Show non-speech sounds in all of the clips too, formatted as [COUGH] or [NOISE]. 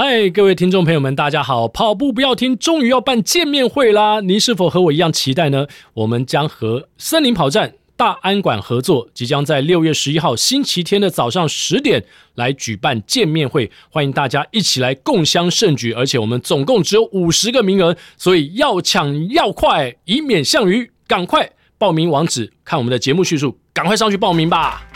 嗨，各位听众朋友们，大家好！跑步不要停，终于要办见面会啦！您是否和我一样期待呢？我们将和森林跑站大安馆合作，即将在六月十一号星期天的早上十点来举办见面会，欢迎大家一起来共襄盛举。而且我们总共只有五十个名额，所以要抢要快，以免项羽。赶快报名网址，看我们的节目叙述，赶快上去报名吧！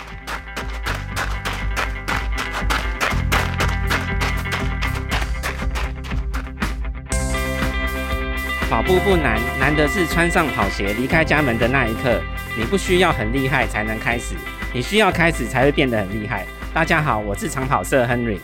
跑步不难，难的是穿上跑鞋离开家门的那一刻。你不需要很厉害才能开始，你需要开始才会变得很厉害。大家好，我是长跑社 Henry。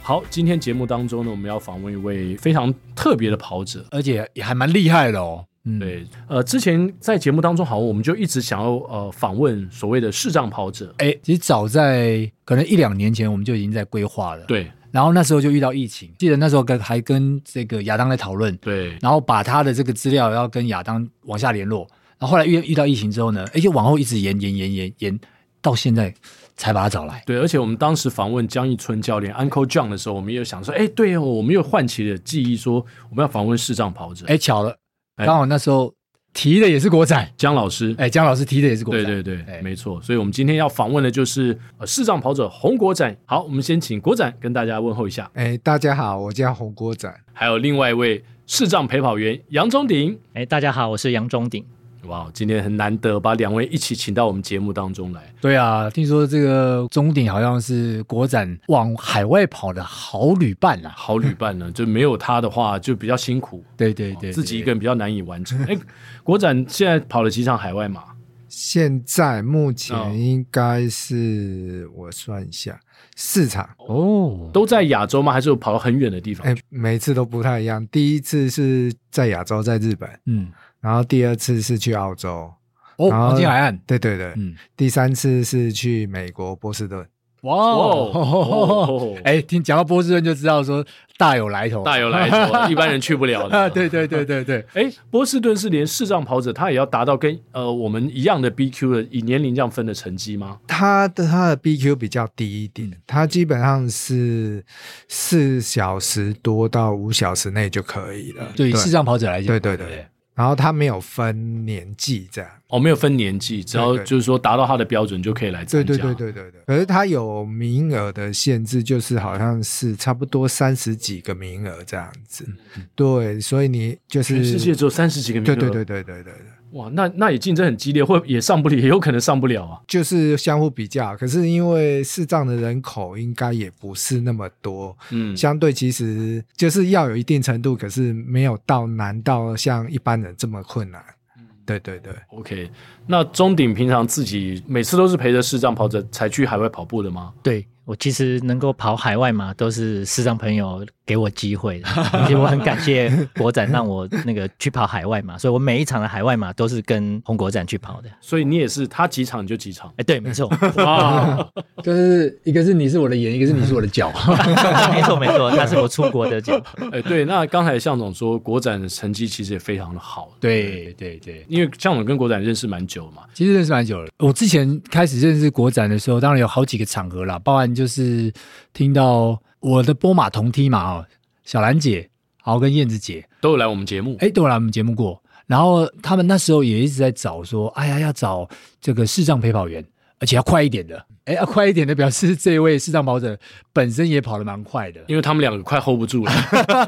好，今天节目当中呢，我们要访问一位非常特别的跑者，而且也还蛮厉害的哦。嗯，对，呃，之前在节目当中，好像我们就一直想要呃访问所谓的视障跑者。哎，其实早在可能一两年前，我们就已经在规划了。对。然后那时候就遇到疫情，记得那时候跟还跟这个亚当在讨论，对，然后把他的这个资料要跟亚当往下联络，然后后来遇遇到疫情之后呢，哎，就往后一直延延延延延到现在才把他找来。对，而且我们当时访问江一春教练 Uncle John 的时候，我们也有想说，哎，对哦，我们又唤起了记忆，说我们要访问视障跑者。哎，巧了，刚好那时候。提的也是国仔江老师，哎，江老师提的也是国仔，对对对，没错。所以，我们今天要访问的就是呃视障跑者洪国展。好，我们先请国展跟大家问候一下。哎，大家好，我叫洪国展。还有另外一位视障陪跑员杨忠鼎。哎，大家好，我是杨忠鼎。哇，今天很难得把两位一起请到我们节目当中来。对啊，听说这个中鼎好像是国展往海外跑的好旅伴啊，好旅伴呢，[LAUGHS] 就没有他的话就比较辛苦。对对对，对，自己一个人比较难以完成。[LAUGHS] 哎，国展现在跑了几场海外马？现在目前应该是、哦、我算一下，四场哦，都在亚洲吗？还是有跑到很远的地方？哎，每次都不太一样。第一次是在亚洲，在日本，嗯。然后第二次是去澳洲，哦，黄金海岸，对对对，嗯，第三次是去美国波士顿，哇哦，[LAUGHS] 哎，听讲到波士顿就知道说大有来头，大有来头，[LAUGHS] 一般人去不了的，对对对对对，[LAUGHS] 哎，波士顿是连视障跑者他也要达到跟呃我们一样的 BQ 的以年龄这样分的成绩吗？他的他的 BQ 比较低一点，他基本上是四小时多到五小时内就可以了，对视障跑者来讲，对对对。然后他没有分年纪，这样哦，没有分年纪，只要就是说达到他的标准就可以来参加。对对对对对对。可是他有名额的限制，就是好像是差不多三十几个名额这样子。嗯、对，所以你就是全世界只有三十几个名额。对对对对对对对。哇，那那也竞争很激烈，或也上不了，也有可能上不了啊。就是相互比较，可是因为视障的人口应该也不是那么多，嗯，相对其实就是要有一定程度，可是没有到难到像一般人这么困难。嗯，对对对，OK。那中鼎平常自己每次都是陪着视障跑者才去海外跑步的吗？对。我其实能够跑海外嘛，都是视障朋友给我机会的，而且我很感谢国展让我那个去跑海外嘛，所以我每一场的海外嘛都是跟红国展去跑的。所以你也是他几场你就几场？哎，对，没错，[LAUGHS] 哇，[LAUGHS] 就是一个是你是我的眼，一个是你是我的脚，[LAUGHS] 没错没错，那是我出国的脚。哎，对，那刚才向总说国展的成绩其实也非常的好，对对对，因为向总跟国展认识蛮久嘛，其实认识蛮久了。我之前开始认识国展的时候，当然有好几个场合啦，包含。就是听到我的波马同梯嘛，哦，小兰姐，然后跟燕子姐都有来我们节目，哎，都有来我们节目过。然后他们那时候也一直在找说，哎呀，要找这个视障陪跑员，而且要快一点的。哎，要快一点的表示这位视障跑者本身也跑得蛮快的，因为他们两个快 hold 不住了，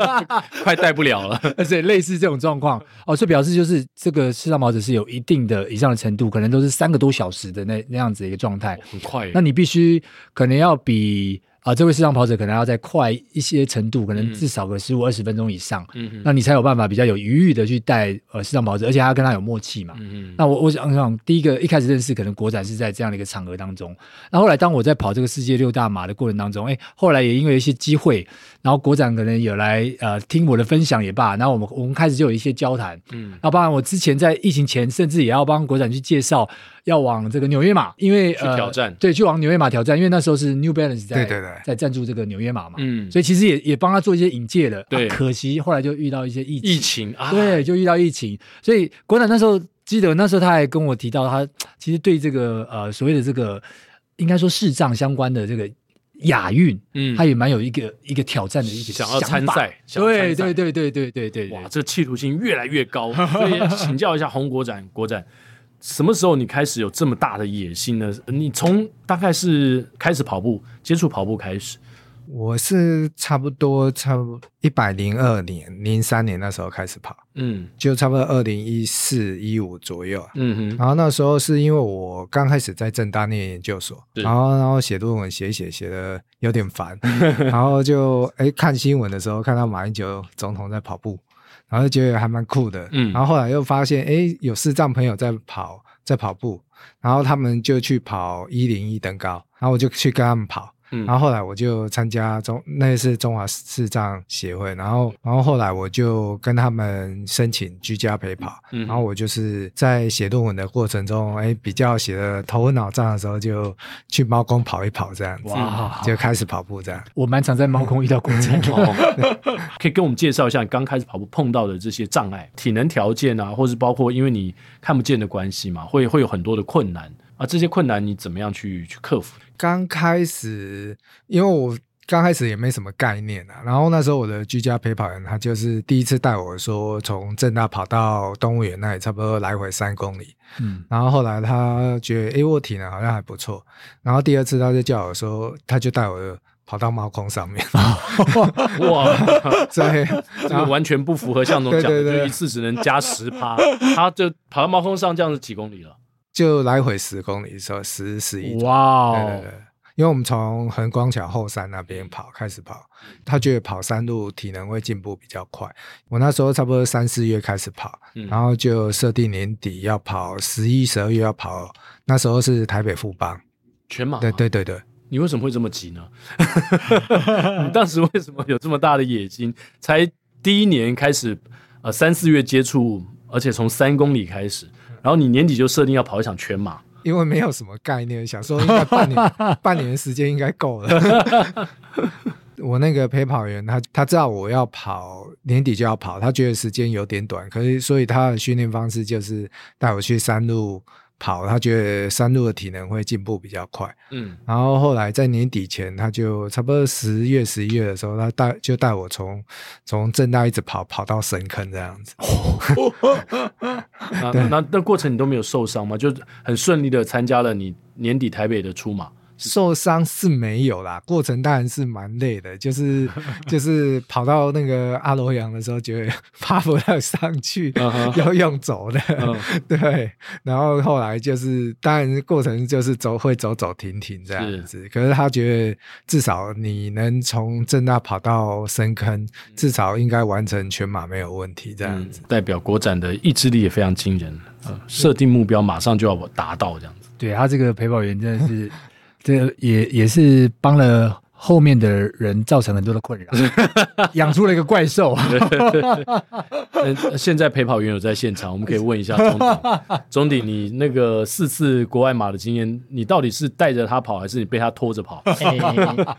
[LAUGHS] 快带不了了。而且类似这种状况哦，所以表示就是这个视障跑者是有一定的以上的程度，可能都是三个多小时的那那样子的一个状态，很快。那你必须可能要比。啊，这位视障跑者可能要再快一些程度，可能至少个十五二十分钟以上，嗯，那你才有办法比较有余裕的去带呃视障跑者，而且还要跟他有默契嘛。嗯哼，那我我想想，第一个一开始认识可能国展是在这样的一个场合当中，那后，后来当我在跑这个世界六大马的过程当中，哎，后来也因为一些机会，然后国展可能有来呃听我的分享也罢，然后我们我们开始就有一些交谈，嗯，那包含我之前在疫情前，甚至也要帮国展去介绍。要往这个纽约马，因为去挑战、呃，对，去往纽约马挑战，因为那时候是 New Balance 在对对对。在赞助这个纽约马嘛，嗯，所以其实也也帮他做一些引介的，对、啊，可惜后来就遇到一些疫情，疫情啊，对，就遇到疫情，所以国展那时候记得那时候他还跟我提到，他其实对这个呃所谓的这个应该说视障相关的这个亚运，嗯，他也蛮有一个一个挑战的一个想要参赛，对对对对对对对，哇，这企图心越来越高。所以请教一下洪国展，国展，什么时候你开始有这么大的野心呢？你从大概是开始跑步，接触跑步开始。我是差不多差不多一百零二年、零三年那时候开始跑，嗯，就差不多二零一四一五左右，嗯哼。然后那时候是因为我刚开始在正大念研究所，然后然后写论文写写写的有点烦，[LAUGHS] 然后就哎看新闻的时候看到马英九总统在跑步，然后就觉得还蛮酷的，嗯，然后后来又发现哎有视障朋友在跑在跑步，然后他们就去跑一零一登高，然后我就去跟他们跑。嗯，然后后来我就参加中，那是中华视障协会，然后然后后来我就跟他们申请居家陪跑，嗯，然后我就是在写论文的过程中，哎，比较写的头昏脑胀的时候，就去猫空跑一跑这样子，哇，就开始跑步这样。我蛮常在猫空遇到过程，[LAUGHS] 可以跟我们介绍一下你刚开始跑步碰到的这些障碍，体能条件啊，或是包括因为你看不见的关系嘛，会会有很多的困难。啊，这些困难你怎么样去去克服？刚开始，因为我刚开始也没什么概念啊。然后那时候我的居家陪跑员，他就是第一次带我说从正大跑到动物园那里，差不多来回三公里。嗯，然后后来他觉得，哎，我体能好像还不错。然后第二次他就叫我说，他就带我跑到猫空上面。[LAUGHS] 哇，[LAUGHS] 对，这个完全不符合向总讲的，一次只能加十趴，他就跑到猫空上，这样子几公里了。就来回十公里，说十十一。哇、wow、对对对，因为我们从横光桥后山那边跑开始跑，他觉得跑山路体能会进步比较快。我那时候差不多三四月开始跑，嗯、然后就设定年底要跑，十一、十二月要跑。那时候是台北富邦全马。对对对对，你为什么会这么急呢？[LAUGHS] 你当时为什么有这么大的野心？才第一年开始，呃，三四月接触，而且从三公里开始。然后你年底就设定要跑一场全马，因为没有什么概念，想说应该半年 [LAUGHS] 半年的时间应该够了。[LAUGHS] 我那个陪跑员他他知道我要跑年底就要跑，他觉得时间有点短，可是所以他的训练方式就是带我去山路。跑，他觉得山路的体能会进步比较快。嗯，然后后来在年底前，他就差不多十月、十一月的时候，他带就带我从从正大一直跑跑到神坑这样子。[LAUGHS] 那那那过程你都没有受伤吗？就很顺利的参加了你年底台北的出马。受伤是没有啦，过程当然是蛮累的，就是 [LAUGHS] 就是跑到那个阿罗阳的时候，觉得爬不到上去，要用走的，[LAUGHS] 对。然后后来就是，当然过程就是走会走走停停这样子。是可是他觉得至少你能从正大跑到深坑，至少应该完成全马没有问题这样子。嗯、代表国展的意志力也非常惊人，呃，设定目标马上就要达到这样子。对他这个陪跑员真的是。这也也是帮了后面的人造成很多的困扰，养出了一个怪兽。[LAUGHS] [LAUGHS] 现在陪跑员有在现场，我们可以问一下钟鼎。[LAUGHS] 钟鼎，你那个四次国外马的经验，你到底是带着他跑，还是你被他拖着跑？欸、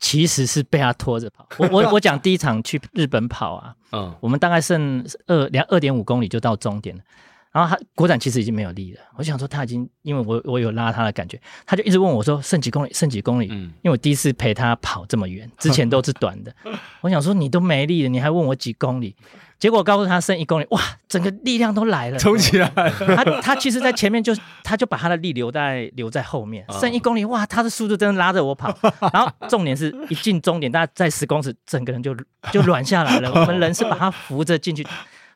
其实是被他拖着跑。我我我讲第一场去日本跑啊，嗯，我们大概剩二两二点五公里就到终点了。然后他国展其实已经没有力了，我想说他已经，因为我我有拉他的感觉，他就一直问我说剩几公里，剩几公里。嗯，因为我第一次陪他跑这么远，之前都是短的。[LAUGHS] 我想说你都没力了，你还问我几公里？结果我告诉他剩一公里，哇，整个力量都来了，冲起来了。他他其实，在前面就他就把他的力留在留在后面，剩一公里，哇，他的速度真的拉着我跑。然后重点是一进终点，大概在十公尺，整个人就就软下来了。我们人是把他扶着进去。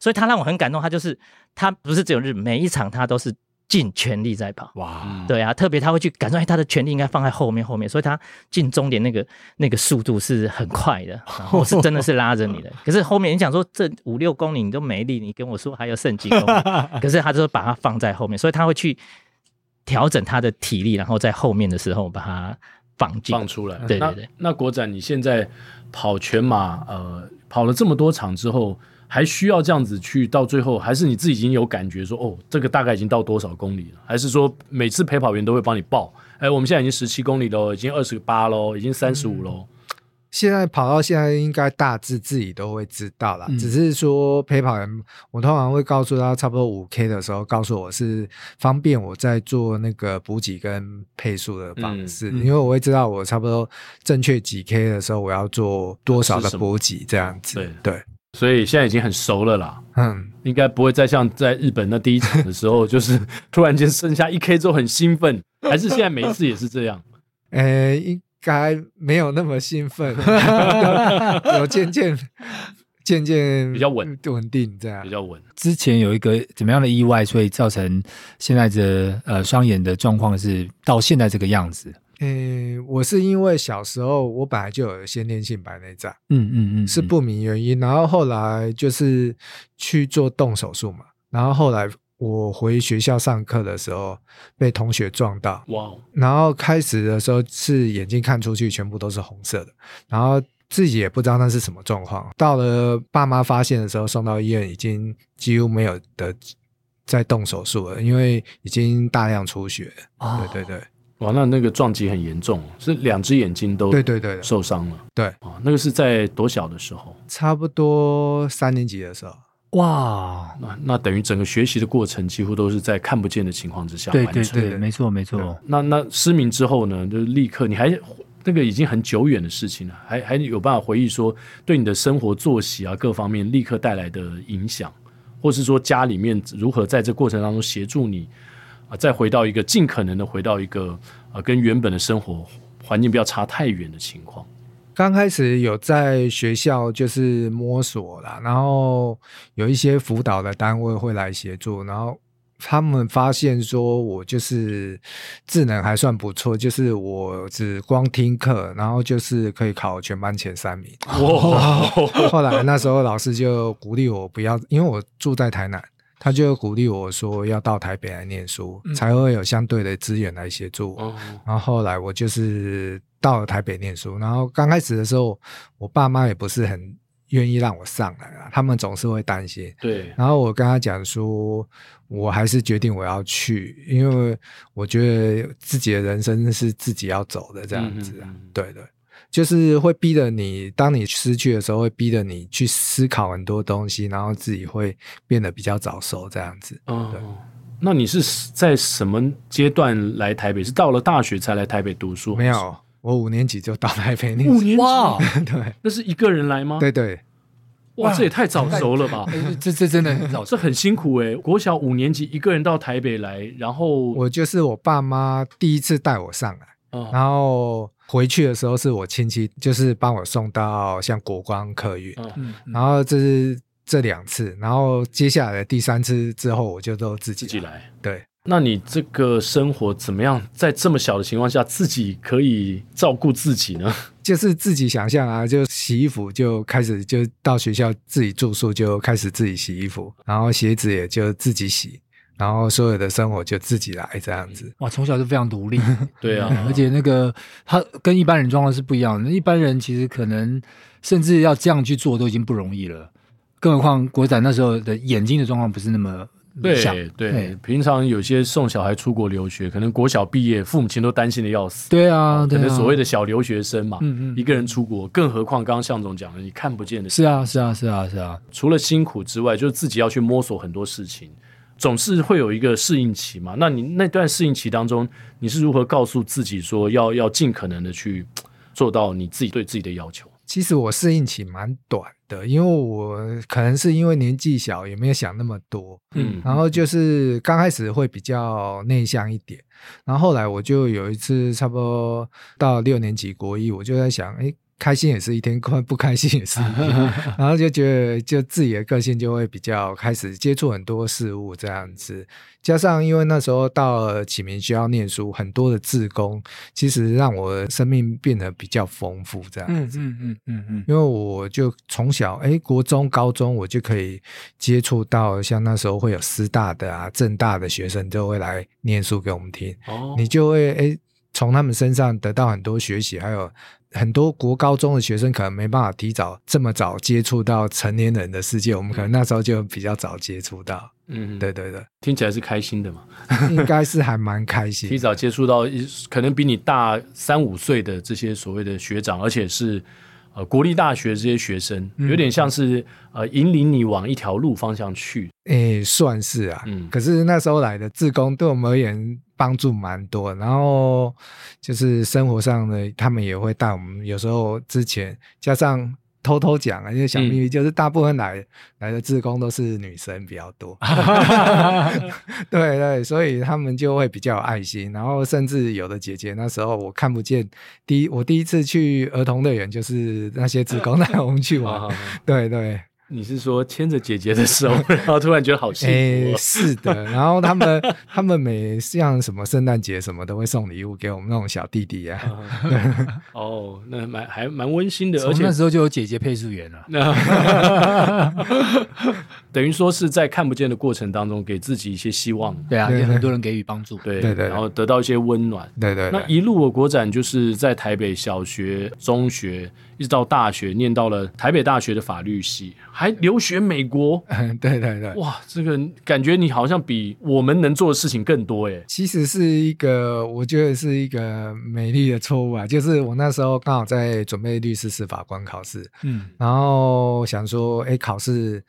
所以他让我很感动，他就是他不是只有日本，每一场他都是尽全力在跑。哇，对啊，特别他会去感受，哎，他的全力应该放在后面后面，所以他进终点那个那个速度是很快的，[LAUGHS] 然后是真的是拉着你的。可是后面你想说这五六公里你都没力，你跟我说还有剩几公里，[LAUGHS] 可是他就把它放在后面，所以他会去调整他的体力，然后在后面的时候把它放进放出来。对对对。那，那国展你现在跑全马，呃，跑了这么多场之后。还需要这样子去到最后，还是你自己已经有感觉说，哦，这个大概已经到多少公里了？还是说每次陪跑员都会帮你报？哎，我们现在已经十七公里喽，已经二十八喽，已经三十五喽。现在跑到现在，应该大致自己都会知道了。嗯、只是说陪跑员，我通常会告诉他，差不多五 K 的时候，告诉我是方便我在做那个补给跟配速的方式，嗯、因为我会知道我差不多正确几 K 的时候，我要做多少的补给这样子。对对，所以现在已经很熟了啦。嗯，应该不会再像在日本那第一场的时候，就是突然间剩下一 K 之后很兴奋，还是现在每一次也是这样？[LAUGHS] 呃，应。该没有那么兴奋，[LAUGHS] 有渐渐渐渐比较稳稳定这样，比较稳。之前有一个怎么样的意外，所以造成现在的呃双眼的状况是到现在这个样子。嗯、欸，我是因为小时候我本来就有先天性白内障，嗯嗯嗯，是不明原因，然后后来就是去做动手术嘛，然后后来。我回学校上课的时候被同学撞到，哇！然后开始的时候是眼睛看出去全部都是红色的，然后自己也不知道那是什么状况。到了爸妈发现的时候，送到医院已经几乎没有的在动手术了，因为已经大量出血。Oh. 对对对，哇，那那个撞击很严重，是两只眼睛都对对对受伤了。对啊，那个是在多小的时候？差不多三年级的时候。哇，那那等于整个学习的过程几乎都是在看不见的情况之下完成。对对对，没错没错。那那失明之后呢，就是立刻你还那个已经很久远的事情了，还还有办法回忆说对你的生活作息啊各方面立刻带来的影响，或是说家里面如何在这过程当中协助你啊，再回到一个尽可能的回到一个啊跟原本的生活环境不要差太远的情况。刚开始有在学校就是摸索啦，然后有一些辅导的单位会来协助，然后他们发现说我就是智能还算不错，就是我只光听课，然后就是可以考全班前三名。哇！[LAUGHS] 后来那时候老师就鼓励我不要，因为我住在台南，他就鼓励我说要到台北来念书，嗯、才会有相对的资源来协助。哦、然后后来我就是。到了台北念书，然后刚开始的时候，我爸妈也不是很愿意让我上来啊，他们总是会担心。对，然后我跟他讲说，我还是决定我要去，因为我觉得自己的人生是自己要走的这样子啊。嗯嗯对对，就是会逼着你，当你失去的时候，会逼着你去思考很多东西，然后自己会变得比较早熟这样子。哦，对。那你是在什么阶段来台北？是到了大学才来台北读书？没有。我五年级就到台北念，五年级哇，[LAUGHS] 对，那是一个人来吗？对对，哇，这也太早熟了吧！这这真的很早，这很辛苦哎。国小五年级一个人到台北来，然后我就是我爸妈第一次带我上来，然后回去的时候是我亲戚就是帮我送到像国光客运，然后这是这两次，然后接下来的第三次之后我就都自己自己来，对。那你这个生活怎么样？在这么小的情况下，自己可以照顾自己呢？[LAUGHS] 就是自己想象啊，就洗衣服就开始就到学校自己住宿就开始自己洗衣服，然后鞋子也就自己洗，然后所有的生活就自己来这样子。哇，从小就非常独立。[LAUGHS] 对啊，而且那个他跟一般人状况是不一样的。一般人其实可能甚至要这样去做都已经不容易了，更何况国展那时候的眼睛的状况不是那么。对对，对平常有些送小孩出国留学，可能国小毕业，父母亲都担心的要死。对啊，可能所谓的小留学生嘛，嗯嗯，一个人出国，更何况刚刚向总讲的，你看不见的。是啊，是啊，是啊，是啊。除了辛苦之外，就是自己要去摸索很多事情，总是会有一个适应期嘛。那你那段适应期当中，你是如何告诉自己说要要尽可能的去 [TSK] 做到你自己对自己的要求？其实我适应期蛮短的，因为我可能是因为年纪小，也没有想那么多。嗯，然后就是刚开始会比较内向一点，然后后来我就有一次差不多到六年级国一，我就在想，哎。开心也是一天，不开心也是一天，[LAUGHS] 然后就觉得就自己的个性就会比较开始接触很多事物这样子，加上因为那时候到了启明学校念书，很多的志工，其实让我的生命变得比较丰富这样子。嗯嗯嗯嗯，因为我就从小哎，国中、高中我就可以接触到，像那时候会有师大的啊、政大的学生就会来念书给我们听，哦，你就会哎从他们身上得到很多学习，还有。很多国高中的学生可能没办法提早这么早接触到成年人的世界，我们可能那时候就比较早接触到。嗯，对对对，听起来是开心的嘛？[LAUGHS] 应该是还蛮开心。提早接触到可能比你大三五岁的这些所谓的学长，而且是呃国立大学这些学生，嗯、有点像是呃引领你往一条路方向去。诶、欸，算是啊。嗯。可是那时候来的志工对我们而言帮助蛮多，然后就是生活上呢，他们也会带我们。有时候之前加上。偷偷讲啊，因为小秘密就是大部分来、嗯、来的志工都是女生比较多，[LAUGHS] [LAUGHS] 对对，所以他们就会比较有爱心，然后甚至有的姐姐那时候我看不见，第一我第一次去儿童乐园就是那些志工 [LAUGHS] 带我们去玩，对对。你是说牵着姐姐的手，[LAUGHS] 然后突然觉得好幸福、哦欸？是的，然后他们 [LAUGHS] 他们每像什么圣诞节什么都会送礼物给我们那种小弟弟呀、啊。哦，那蛮还蛮温馨的，而且那时候就有姐姐配速员了。等于说是在看不见的过程当中给自己一些希望。对啊，也很多人给予帮助。对对对，然后得到一些温暖。对对，那一路我国展就是在台北小学、中学。一直到大学念到了台北大学的法律系，还留学美国。[LAUGHS] 对对对，哇，这个感觉你好像比我们能做的事情更多耶。其实是一个，我觉得是一个美丽的错误啊。就是我那时候刚好在准备律师司法官考试，嗯，然后想说，哎，考试，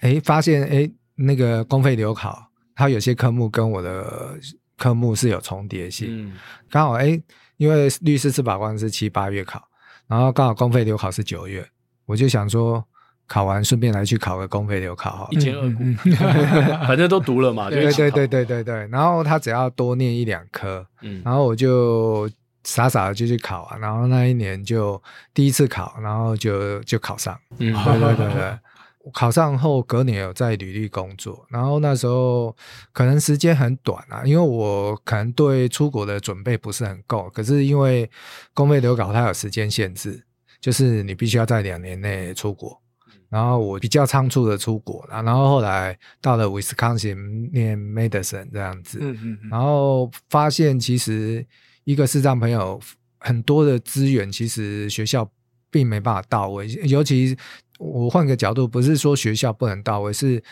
哎，发现，哎，那个公费留考，它有些科目跟我的科目是有重叠性，嗯，刚好，哎，因为律师司法官是七八月考。然后刚好公费留考是九月，我就想说考完顺便来去考个公费留考好，一兼二顾，[LAUGHS] 反正都读了嘛。对对对对对对。然后他只要多念一两科，嗯，然后我就傻傻的就去考啊。然后那一年就第一次考，然后就就考上。嗯，对对对对。考上后隔年有在履历工作，然后那时候可能时间很短啊，因为我可能对出国的准备不是很够，可是因为公费留考它有时间限制，就是你必须要在两年内出国，然后我比较仓促的出国，然后后来到了威斯康星念 medicine 这样子，嗯嗯，然后发现其实一个视障朋友很多的资源其实学校并没办法到位，尤其。我换个角度，不是说学校不能到位，是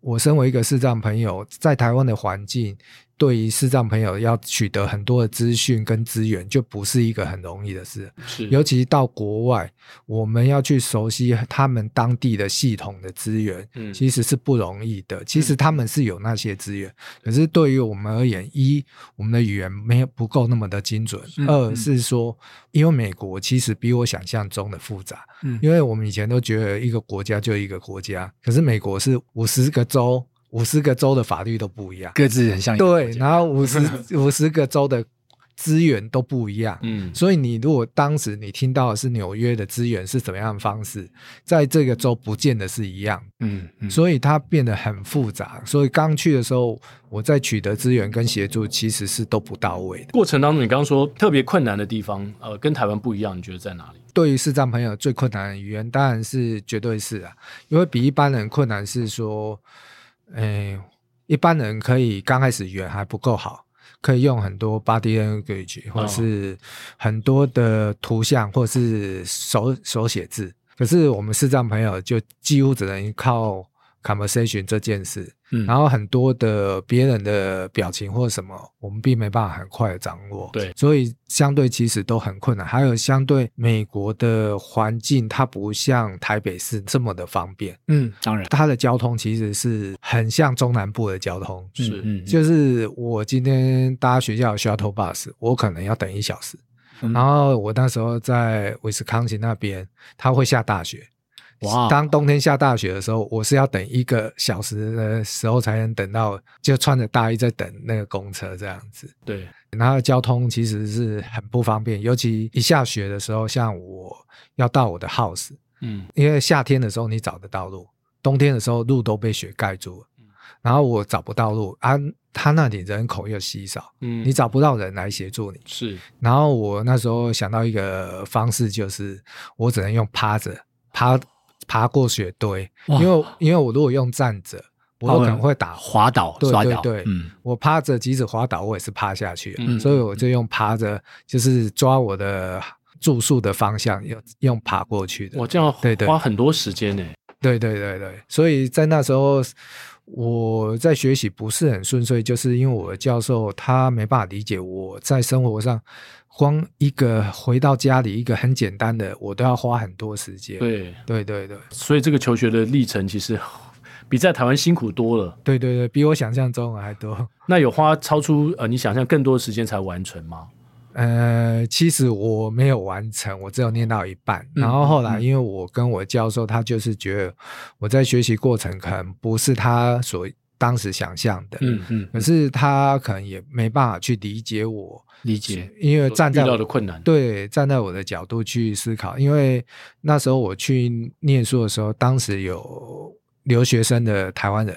我身为一个视障朋友，在台湾的环境。对于视障朋友要取得很多的资讯跟资源，就不是一个很容易的事。是，尤其到国外，我们要去熟悉他们当地的系统的资源，嗯，其实是不容易的。其实他们是有那些资源，嗯，可是对于我们而言，一我们的语言没有不够那么的精准，嗯，二是说，因为美国其实比我想象中的复杂。嗯，因为我们以前都觉得一个国家就一个国家，可是美国是五十个州。五十个州的法律都不一样，各自很像。对，然后五十 [LAUGHS] 五十个州的资源都不一样。嗯，所以你如果当时你听到的是纽约的资源是怎么样的方式，在这个州不见得是一样。嗯，嗯，所以它变得很复杂。所以刚去的时候，我在取得资源跟协助其实是都不到位的。过程当中，你刚刚说特别困难的地方，呃，跟台湾不一样，你觉得在哪里？对于视障朋友最困难的语言，当然是绝对是啊，因为比一般人困难是说。诶，一般人可以刚开始语言还不够好，可以用很多 body language 或是很多的图像，或是手手写字。可是我们视障朋友就几乎只能靠 conversation 这件事。嗯，然后很多的别人的表情或什么，我们并没办法很快的掌握。对，所以相对其实都很困难。还有相对美国的环境，它不像台北市这么的方便。嗯，当然，它的交通其实是很像中南部的交通。是，嗯，就是我今天搭学校的 shuttle bus，我可能要等一小时。嗯，然后我那时候在威斯康星那边，它会下大雪。哇！当冬天下大雪的时候，我是要等一个小时的时候才能等到，就穿着大衣在等那个公车这样子。对，然后交通其实是很不方便，尤其一下雪的时候，像我要到我的 house，嗯，因为夏天的时候你找得到路，冬天的时候路都被雪盖住了，然后我找不到路啊，他那里人口又稀少，嗯，你找不到人来协助你，是。然后我那时候想到一个方式，就是我只能用趴着趴。爬过雪堆，因为因为我如果用站着，我有可能会打滑倒，对对对，嗯，我趴着即使滑倒，我也是趴下去，嗯，所以我就用趴着，就是抓我的住宿的方向，用用爬过去的。我这样对对。花很多时间呢，对对对对，所以在那时候我在学习不是很顺遂，就是因为我的教授他没办法理解我在生活上，光一个回到家里一个很简单的，我都要花很多时间。对对对对，所以这个求学的历程其实比在台湾辛苦多了。对对对，比我想象中还多。那有花超出呃你想象更多的时间才完成吗？呃，其实我没有完成，我只有念到一半。嗯、然后后来，因为我跟我教授，他就是觉得我在学习过程可能不是他所当时想象的，嗯嗯。可是他可能也没办法去理解我，理解，因为站在遇到的困难，对，站在我的角度去思考。因为那时候我去念书的时候，当时有留学生的台湾人。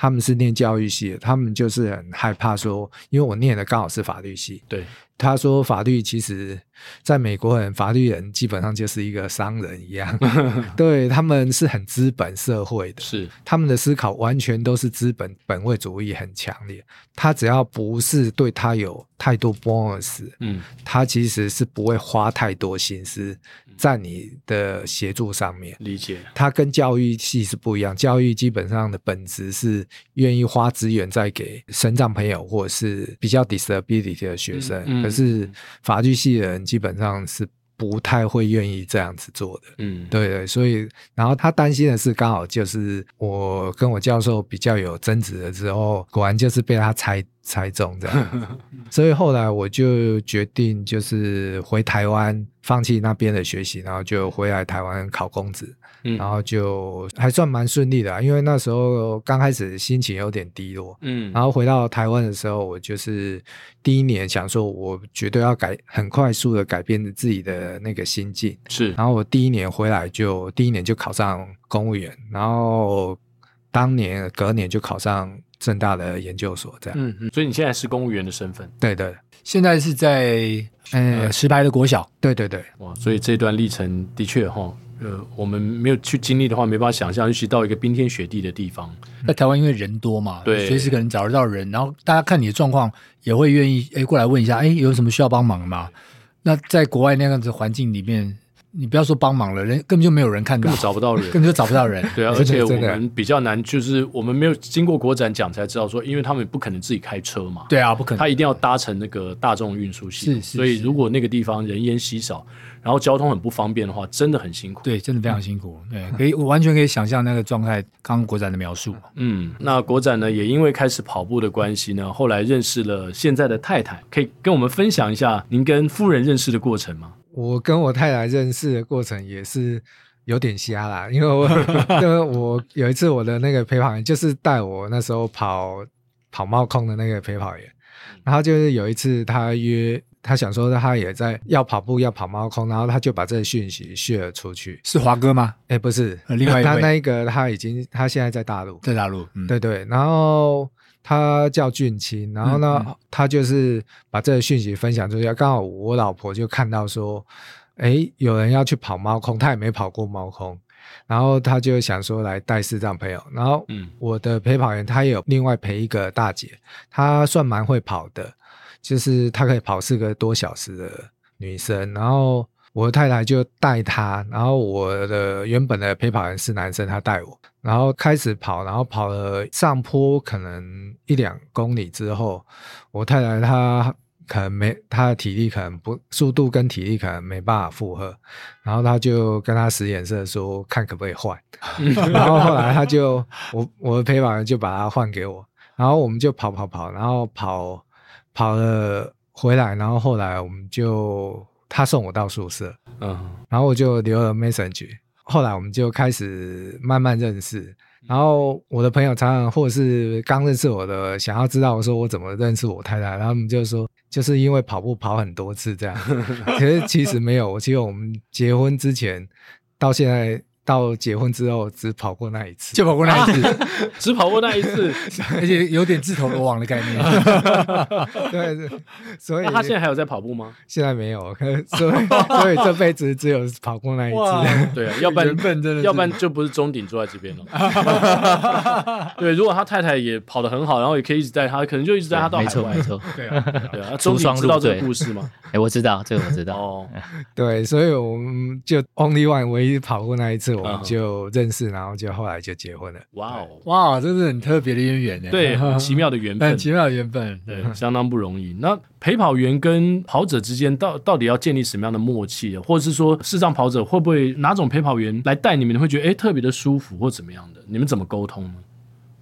他们是念教育系的，他们就是很害怕说，因为我念的刚好是法律系。对，他说法律其实在美国人，法律人基本上就是一个商人一样，[LAUGHS] 对，他们是很资本社会的，是他们的思考完全都是资本本位主义很强烈。他只要不是对他有太多 bonus，嗯，他其实是不会花太多心思。在你的协助上面，理解。它跟教育系是不一样，教育基本上的本质是愿意花资源在给身障朋友或者是比较 disability 的学生，嗯嗯、可是法律系的人基本上是不太会愿意这样子做的。嗯，对对，所以然后他担心的是，刚好就是我跟我教授比较有争执了之后，果然就是被他猜。猜中这样，[LAUGHS] 所以后来我就决定就是回台湾，放弃那边的学习，然后就回来台湾考公职，嗯，然后就还算蛮顺利的啊，因为那时候刚开始心情有点低落，嗯，然后回到台湾的时候，我就是第一年想说，我绝对要改，很快速的改变自己的那个心境，是，然后我第一年回来就第一年就考上公务员，然后当年隔年就考上。政大的研究所这样，嗯嗯，所以你现在是公务员的身份，对对，现在是在呃石牌的国小，对对对，哇，所以这段历程的确哈，呃，我们没有去经历的话，没办法想象，尤其到一个冰天雪地的地方，在台湾因为人多嘛，对，随时可能找得到人，然后大家看你的状况也会愿意哎过来问一下，哎有什么需要帮忙吗？那在国外那样子环境里面。你不要说帮忙了，人根本就没有人看到，根本找不到人，[LAUGHS] 根本就找不到人。对啊，[LAUGHS] 而且我们比较难，就是我们没有经过国展讲才知道说，因为他们不可能自己开车嘛。对啊，不可能，他一定要搭乘那个大众运输系统。是是。所以如果那个地方人烟稀少，然后交通很不方便的话，真的很辛苦。对，真的非常辛苦。对，可以，我完全可以想象那个状态。刚刚国展的描述。嗯，那国展呢，也因为开始跑步的关系呢，后来认识了现在的太太，可以跟我们分享一下您跟夫人认识的过程吗？我跟我太太认识的过程也是有点瞎啦，因为我因为我有一次我的那个陪跑员就是带我那时候跑跑猫空的那个陪跑员，然后就是有一次他约他想说他也在要跑步要跑猫空，然后他就把这个讯息 share 出去，是华哥吗？哎，不是，另外一位，他那一个他已经他现在在大陆，在大陆，嗯、对对，然后。他叫俊清，然后呢，嗯嗯、他就是把这个讯息分享出去，刚好我老婆就看到说，哎，有人要去跑猫空，他也没跑过猫空，然后他就想说来带视障朋友，然后我的陪跑员他也有另外陪一个大姐，她算蛮会跑的，就是她可以跑四个多小时的女生，然后。我的太太就带她，然后我的原本的陪跑员是男生，他带我，然后开始跑，然后跑了上坡可能一两公里之后，我太太她可能没她的体力可能不速度跟体力可能没办法负荷，然后她就跟她使眼色说 [LAUGHS] 看可不可以换，然后后来她就我我的陪跑员就把他换给我，然后我们就跑跑跑，然后跑跑了回来，然后后来我们就。他送我到宿舍，嗯，然后我就留了 message，后来我们就开始慢慢认识，然后我的朋友常常或者是刚认识我的，想要知道我说我怎么认识我太太，然后他们就说就是因为跑步跑很多次这样，[LAUGHS] 其实其实没有，其实我们结婚之前到现在。到结婚之后，只跑过那一次，就跑过那一次，[LAUGHS] 只跑过那一次，[LAUGHS] 而且有点自投罗网的概念。对，所以那他现在还有在跑步吗？现在没有，所以所以这辈子只有跑过那一次。对啊，要不然真的，要不然就不是中鼎坐在这边了。[LAUGHS] 对，如果他太太也跑得很好，然后也可以一直带他，可能就一直带他到海外。没错，没错。对啊，对啊。出双知道这个故事吗？哎，我知道，这个我知道。哦，对，所以我们就 only one 唯一跑过那一次。我们就认识，然后就后来就结婚了。哇哦，哇，这是很特别的渊源呢。对，很 [LAUGHS] 奇妙的缘分，很奇妙的缘分，对，相当不容易。那陪跑员跟跑者之间到到底要建立什么样的默契，或者是说视障跑者会不会哪种陪跑员来带你们，你会觉得哎特别的舒服或怎么样的？你们怎么沟通呢？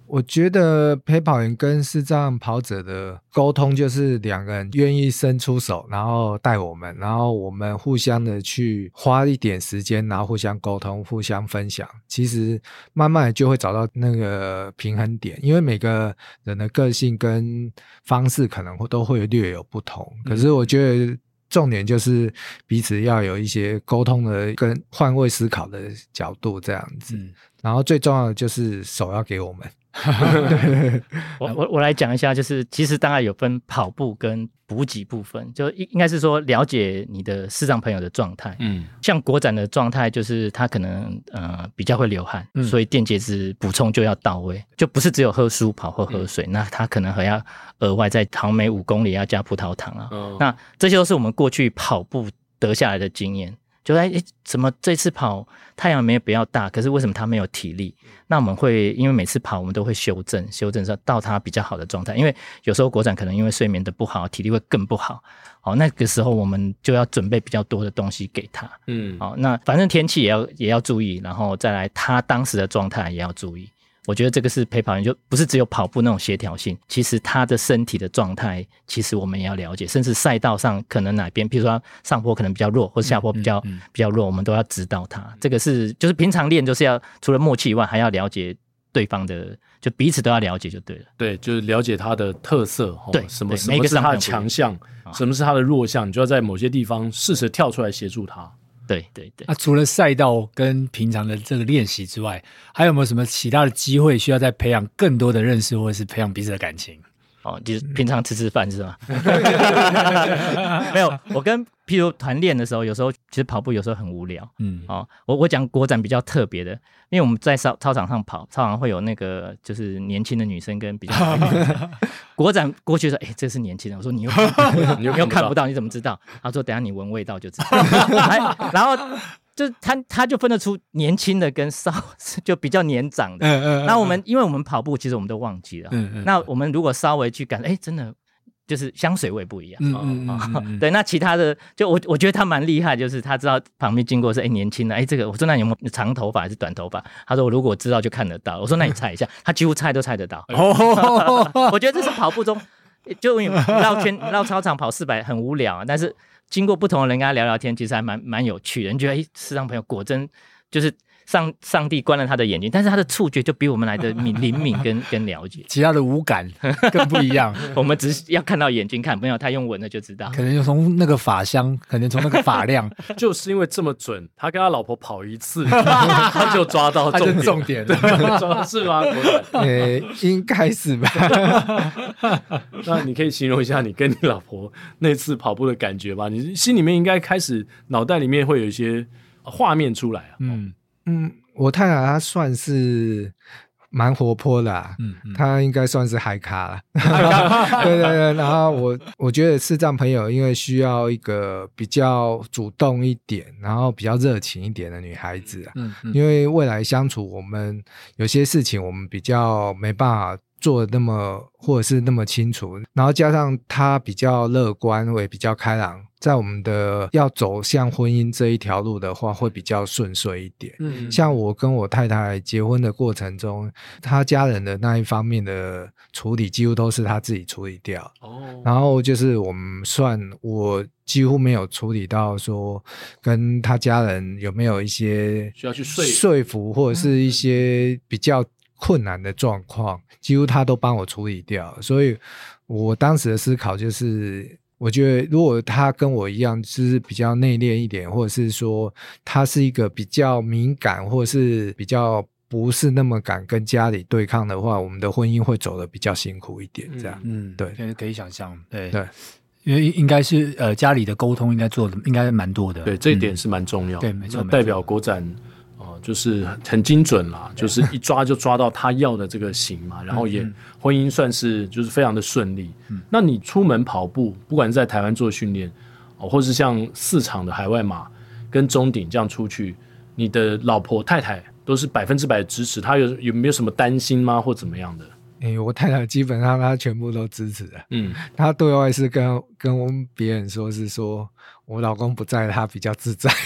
我觉得陪跑员跟视障跑者的沟通，就是两个人愿意伸出手，然后带我们，然后我们互相的去花一点时间，然后互相沟通、互相分享，其实慢慢就会找到那个平衡点。因为每个人的个性跟方式可能都会略有不同，可是我觉得重点就是彼此要有一些沟通的跟换位思考的角度这样子。然后最重要的就是手要给我们。[LAUGHS] 我我我来讲一下，就是其实大概有分跑步跟补给部分，就应应该是说了解你的视障朋友的状态。嗯，像国展的状态，就是他可能呃比较会流汗，嗯、所以电解质补充就要到位，就不是只有喝舒跑或喝水，嗯、那他可能还要额外在跑每五公里要加葡萄糖啊。哦、那这些都是我们过去跑步得下来的经验。就哎哎，怎么这次跑太阳没有比较大？可是为什么他没有体力？那我们会因为每次跑我们都会修正，修正到他比较好的状态。因为有时候国展可能因为睡眠的不好，体力会更不好。好，那个时候我们就要准备比较多的东西给他。嗯，好，那反正天气也要也要注意，然后再来他当时的状态也要注意。我觉得这个是陪跑员，就不是只有跑步那种协调性，其实他的身体的状态，其实我们也要了解，甚至赛道上可能哪边，譬如说上坡可能比较弱，或者下坡比较、嗯嗯嗯、比较弱，我们都要指导他。这个是就是平常练，就是要除了默契以外，还要了解对方的，就彼此都要了解就对了。对，就是了解他的特色，对，什么什么是他的强项，什么是他的弱项，你就要在某些地方适时跳出来协助他。对对对，那、除了赛道跟平常的这个练习之外，还有没有什么其他的机会需要再培养更多的认识，或者是培养彼此的感情？哦，就是平常吃吃饭是吗？[LAUGHS] 没有，我跟譬如团练的时候，有时候其实跑步有时候很无聊。嗯，哦，我我讲国展比较特别的，因为我们在操操场上跑，操场会有那个就是年轻的女生跟比较 [LAUGHS] 国展过去说，哎、欸，这是年轻人。我说你又 [LAUGHS] 你又看不到，你怎么知道？他说等下你闻味道就知道。然后。就他，他就分得出年轻的跟稍 [LAUGHS] 就比较年长的。嗯嗯。那我们，因为我们跑步，其实我们都忘记了。嗯嗯。那我们如果稍微去感，哎，真的就是香水味不一样。嗯嗯。对，那其他的，就我我觉得他蛮厉害，就是他知道旁边经过是哎年轻的，哎这个我说那你有没有长头发还是短头发？他说我如果知道就看得到。我说那你猜一下，他几乎猜都猜得到。[LAUGHS] 哦。[LAUGHS] 我觉得这是跑步中，就因为绕圈绕操场跑四百很无聊啊，但是。经过不同的人跟他聊聊天，其实还蛮蛮有趣的。你觉得，哎，世上朋友果真就是上上帝关了他的眼睛，但是他的触觉就比我们来的敏灵敏跟 [LAUGHS] 跟了解，其他的五感更不一样。[LAUGHS] 我们只是要看到眼睛看，没有他用闻的就知道。可能就从那个法香，可能从那个发量，[LAUGHS] 就是因为这么准，他跟他老婆跑一次，他就抓到重点，重点了是吗？呃，应该是吧。那你可以形容一下你跟你老婆那次跑步的感觉吧？你心里面应该开始脑袋里面会有一些画面出来啊。嗯。嗯，我太太她算是蛮活泼的，啊，嗯，嗯，她应该算是嗨咖了，[LAUGHS] 对对对。然后我我觉得视障朋友因为需要一个比较主动一点，然后比较热情一点的女孩子啊，嗯，嗯，因为未来相处，我们有些事情我们比较没办法。做的那么或者是那么清楚，然后加上他比较乐观，也比较开朗，在我们的要走向婚姻这一条路的话，会比较顺遂一点。嗯，像我跟我太太结婚的过程中，他家人的那一方面的处理，几乎都是他自己处理掉。哦，然后就是我们算我几乎没有处理到说跟他家人有没有一些需要去说说服，或者是一些比较。困难的状况，几乎他都帮我处理掉，所以我当时的思考就是，我觉得如果他跟我一样，就是比较内敛一点，或者是说他是一个比较敏感，或者是比较不是那么敢跟家里对抗的话，我们的婚姻会走得比较辛苦一点。这样，嗯，对，可以可以想象，对对，因为应该是呃家里的沟通应该做的应该蛮多的，对，这一点是蛮重要，对，没错，代表国展。就是很精准啦，就是一抓就抓到他要的这个型嘛，然后也婚姻算是就是非常的顺利。那你出门跑步，不管是在台湾做训练，哦，或是像四场的海外马跟中鼎这样出去，你的老婆太太都是百分之百的支持，她有有没有什么担心吗，或怎么样的？哎、欸，我太太基本上她全部都支持的。嗯，她对外是跟跟我们别人说是说我老公不在，她比较自在。[LAUGHS]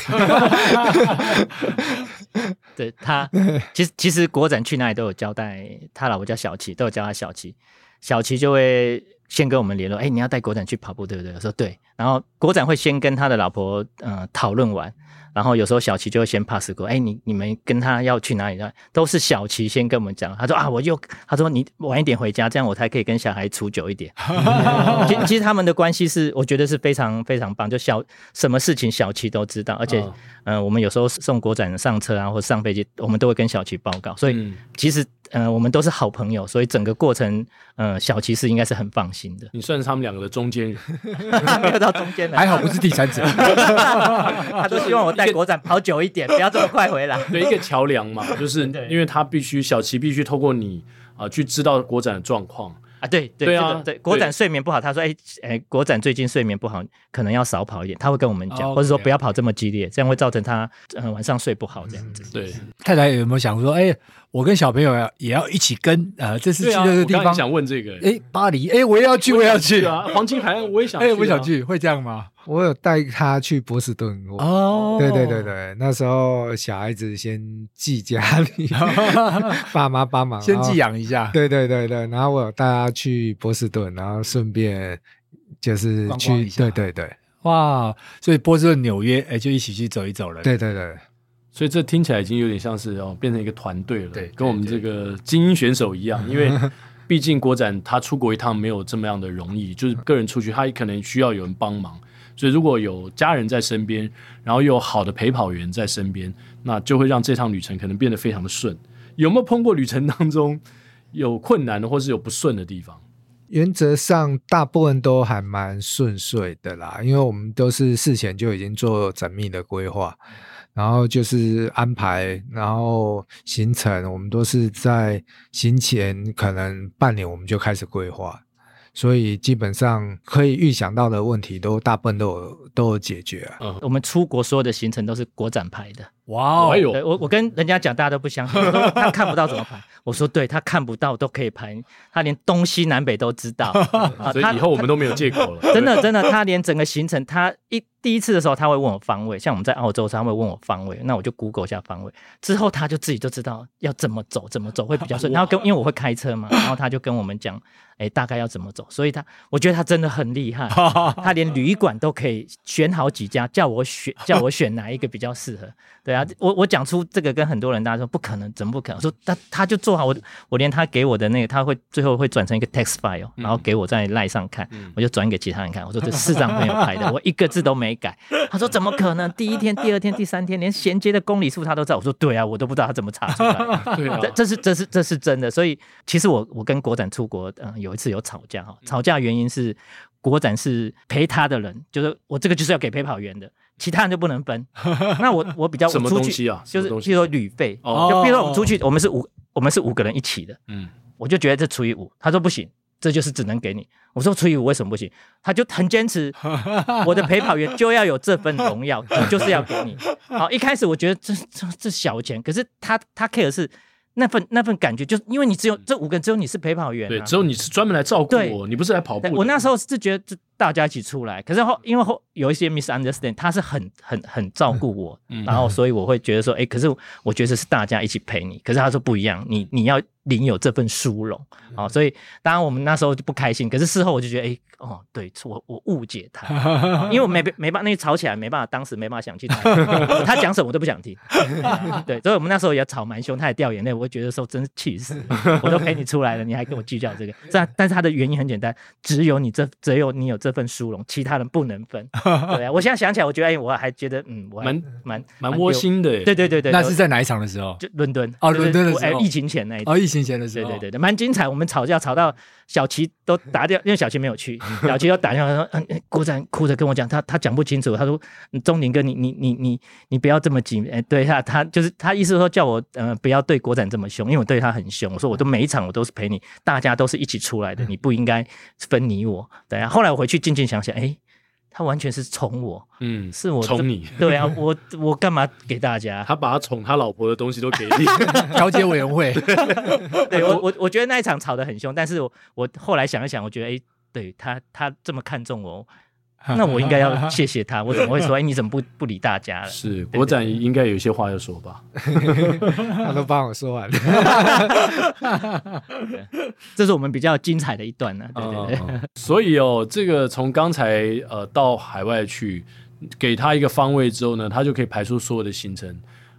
[LAUGHS] 对他，[LAUGHS] 其实其实国展去哪里都有交代，他老婆叫小琪，都有叫他小琪，小琪就会先跟我们联络，哎、欸，你要带国展去跑步，对不对？我说对，然后国展会先跟他的老婆嗯讨论完。然后有时候小琪就会先 pass 过，哎，你你们跟他要去哪里呢？都是小琪先跟我们讲。他说啊，我又他说你晚一点回家，这样我才可以跟小孩处久一点。[LAUGHS] 其其实他们的关系是，我觉得是非常非常棒。就小什么事情小琪都知道，而且嗯、呃，我们有时候送国展上车啊，或上飞机，我们都会跟小琪报告。所以其实。呃，我们都是好朋友，所以整个过程，呃，小琪是应该是很放心的。[LAUGHS] 你算是他们两个的中间人，[LAUGHS] 没有到中间人，还好不是第三者。[LAUGHS] 他都希望我带国展跑久一点，不要这么快回来。对，一个桥梁嘛，就是因为他必须小琪必须透过你啊、呃，去知道国展的状况。啊，对对，对啊，这个、对国展睡眠不好，他说，哎哎，国展最近睡眠不好，可能要少跑一点，他会跟我们讲，oh, okay. 或者说不要跑这么激烈，这样会造成他呃晚上睡不好这样子。对，太太有没有想说，哎，我跟小朋友要也要一起跟，呃，这次去那个地方，啊、想问这个，哎，巴黎，哎，我也要去，我也要去啊，黄金海岸我也想去、啊，哎，我想去，会这样吗？我有带他去波士顿过哦，对对对对，那时候小孩子先寄家里，[LAUGHS] 爸妈帮忙先寄养一下，对对对对，然后我有带他去波士顿，然后顺便就是去，逛逛对对对，哇，所以波士顿、纽约，哎，就一起去走一走了，对对对，所以这听起来已经有点像是哦，变成一个团队了，对，跟我们这个精英选手一样，因为。[LAUGHS] 毕竟国展他出国一趟没有这么样的容易，就是个人出去，他可能需要有人帮忙。所以如果有家人在身边，然后又有好的陪跑员在身边，那就会让这趟旅程可能变得非常的顺。有没有碰过旅程当中有困难的，或是有不顺的地方？原则上大部分都还蛮顺遂的啦，因为我们都是事前就已经做缜密的规划。然后就是安排，然后行程，我们都是在行前可能半年我们就开始规划，所以基本上可以预想到的问题都大部分都有都有解决啊。嗯，我们出国所有的行程都是国展排的。哇哦！我我跟人家讲，大家都不相信，[LAUGHS] 他看不到怎么排。我说对，他看不到都可以排，他连东西南北都知道。[LAUGHS] 所以以后我们都没有借口了。[LAUGHS] 真的真的，他连整个行程，他一第一次的时候他会问我方位，像我们在澳洲，他会问我方位，那我就 Google 一下方位，之后他就自己就知道要怎么走，怎么走会比较顺。然后跟因为我会开车嘛，然后他就跟我们讲，哎，大概要怎么走。所以他我觉得他真的很厉害，他连旅馆都可以选好几家，叫我选 [LAUGHS] 叫我选哪一个比较适合。对啊，我我讲出这个跟很多人大家说不可能，怎么不可能？我说他他就做好我，我连他给我的那个，他会最后会转成一个 text file，然后给我在赖上看，嗯、我就转给其他人看。我说这四张朋友拍的，[LAUGHS] 我一个字都没改。他说怎么可能？第一天、[LAUGHS] 第二天、第三天，连衔接的公里数他都知道。我说对啊，我都不知道他怎么查出来的。对啊，这这是这是这是真的。所以其实我我跟国展出国，嗯，有一次有吵架哈，吵架原因是国展是陪他的人，就是我这个就是要给陪跑员的。其他人就不能分，[LAUGHS] 那我我比较我出去啊，就是譬如说旅费，哦、就譬如说我们出去，我们是五我们是五个人一起的，嗯，我就觉得这除以五，他说不行，这就是只能给你。我说除以五为什么不行？他就很坚持，[LAUGHS] 我的陪跑员就要有这份荣耀，就是要给你。好，一开始我觉得这这这小钱，可是他他 care 的是。那份那份感觉，就是因为你只有这五个人，只有你是陪跑员，啊，对，只有你是专门来照顾我，你不是来跑步。我那时候是觉得，就大家一起出来，可是后因为后有一些 misunderstand，他是很很很照顾我，嗯、然后所以我会觉得说，哎，可是我觉得是大家一起陪你，可是他说不一样，你你要领有这份殊荣，啊，所以当然我们那时候就不开心，可是事后我就觉得，哎，哦，对，我我误解他，[LAUGHS] 因为我没没办法，那吵起来没办法，当时没办法想去他。[LAUGHS] 讲什么我都不想听，[LAUGHS] 对，所以我们那时候也吵蛮凶，他也掉眼泪。我觉得说真是气死，我都陪你出来了，你还跟我计较这个？但但是他的原因很简单，只有你这只有你有这份殊荣，其他人不能分。[LAUGHS] 对啊，我现在想起来，我觉得哎，我还觉得嗯，我蛮蛮蛮窝心的。对对对对，那是在哪一场的时候？就伦敦哦，伦敦的时候，疫情前那一哦，疫情前的时候，对对对对，蛮精彩。我们吵架吵到小琪都打掉，因为小琪没有去，[LAUGHS] 小琪都打电话说，嗯，国展哭着跟我讲，他他讲不清楚，他说钟宁哥，你你你你你不要这么急，哎，对他他就是他意思说叫我呃不要对国展这么凶，因为我对他。很凶，我说我都每一场我都是陪你，大家都是一起出来的，你不应该分你我。对啊，后来我回去静静想想，哎，他完全是宠我，嗯，是我宠你。对啊，我我干嘛给大家？[LAUGHS] 他把他宠他老婆的东西都给你。[LAUGHS] 调解委员会，对我我我觉得那一场吵得很凶，但是我我后来想一想，我觉得哎，对他他这么看重我。[LAUGHS] 那我应该要 [LAUGHS] 谢谢他，我怎么会说？哎，你怎么不不理大家了？是国展应该有一些话要说吧？[LAUGHS] 他都帮我说完了。这是我们比较精彩的一段呢。对对对。嗯、所以哦，这个从刚才呃到海外去，给他一个方位之后呢，他就可以排出所有的行程。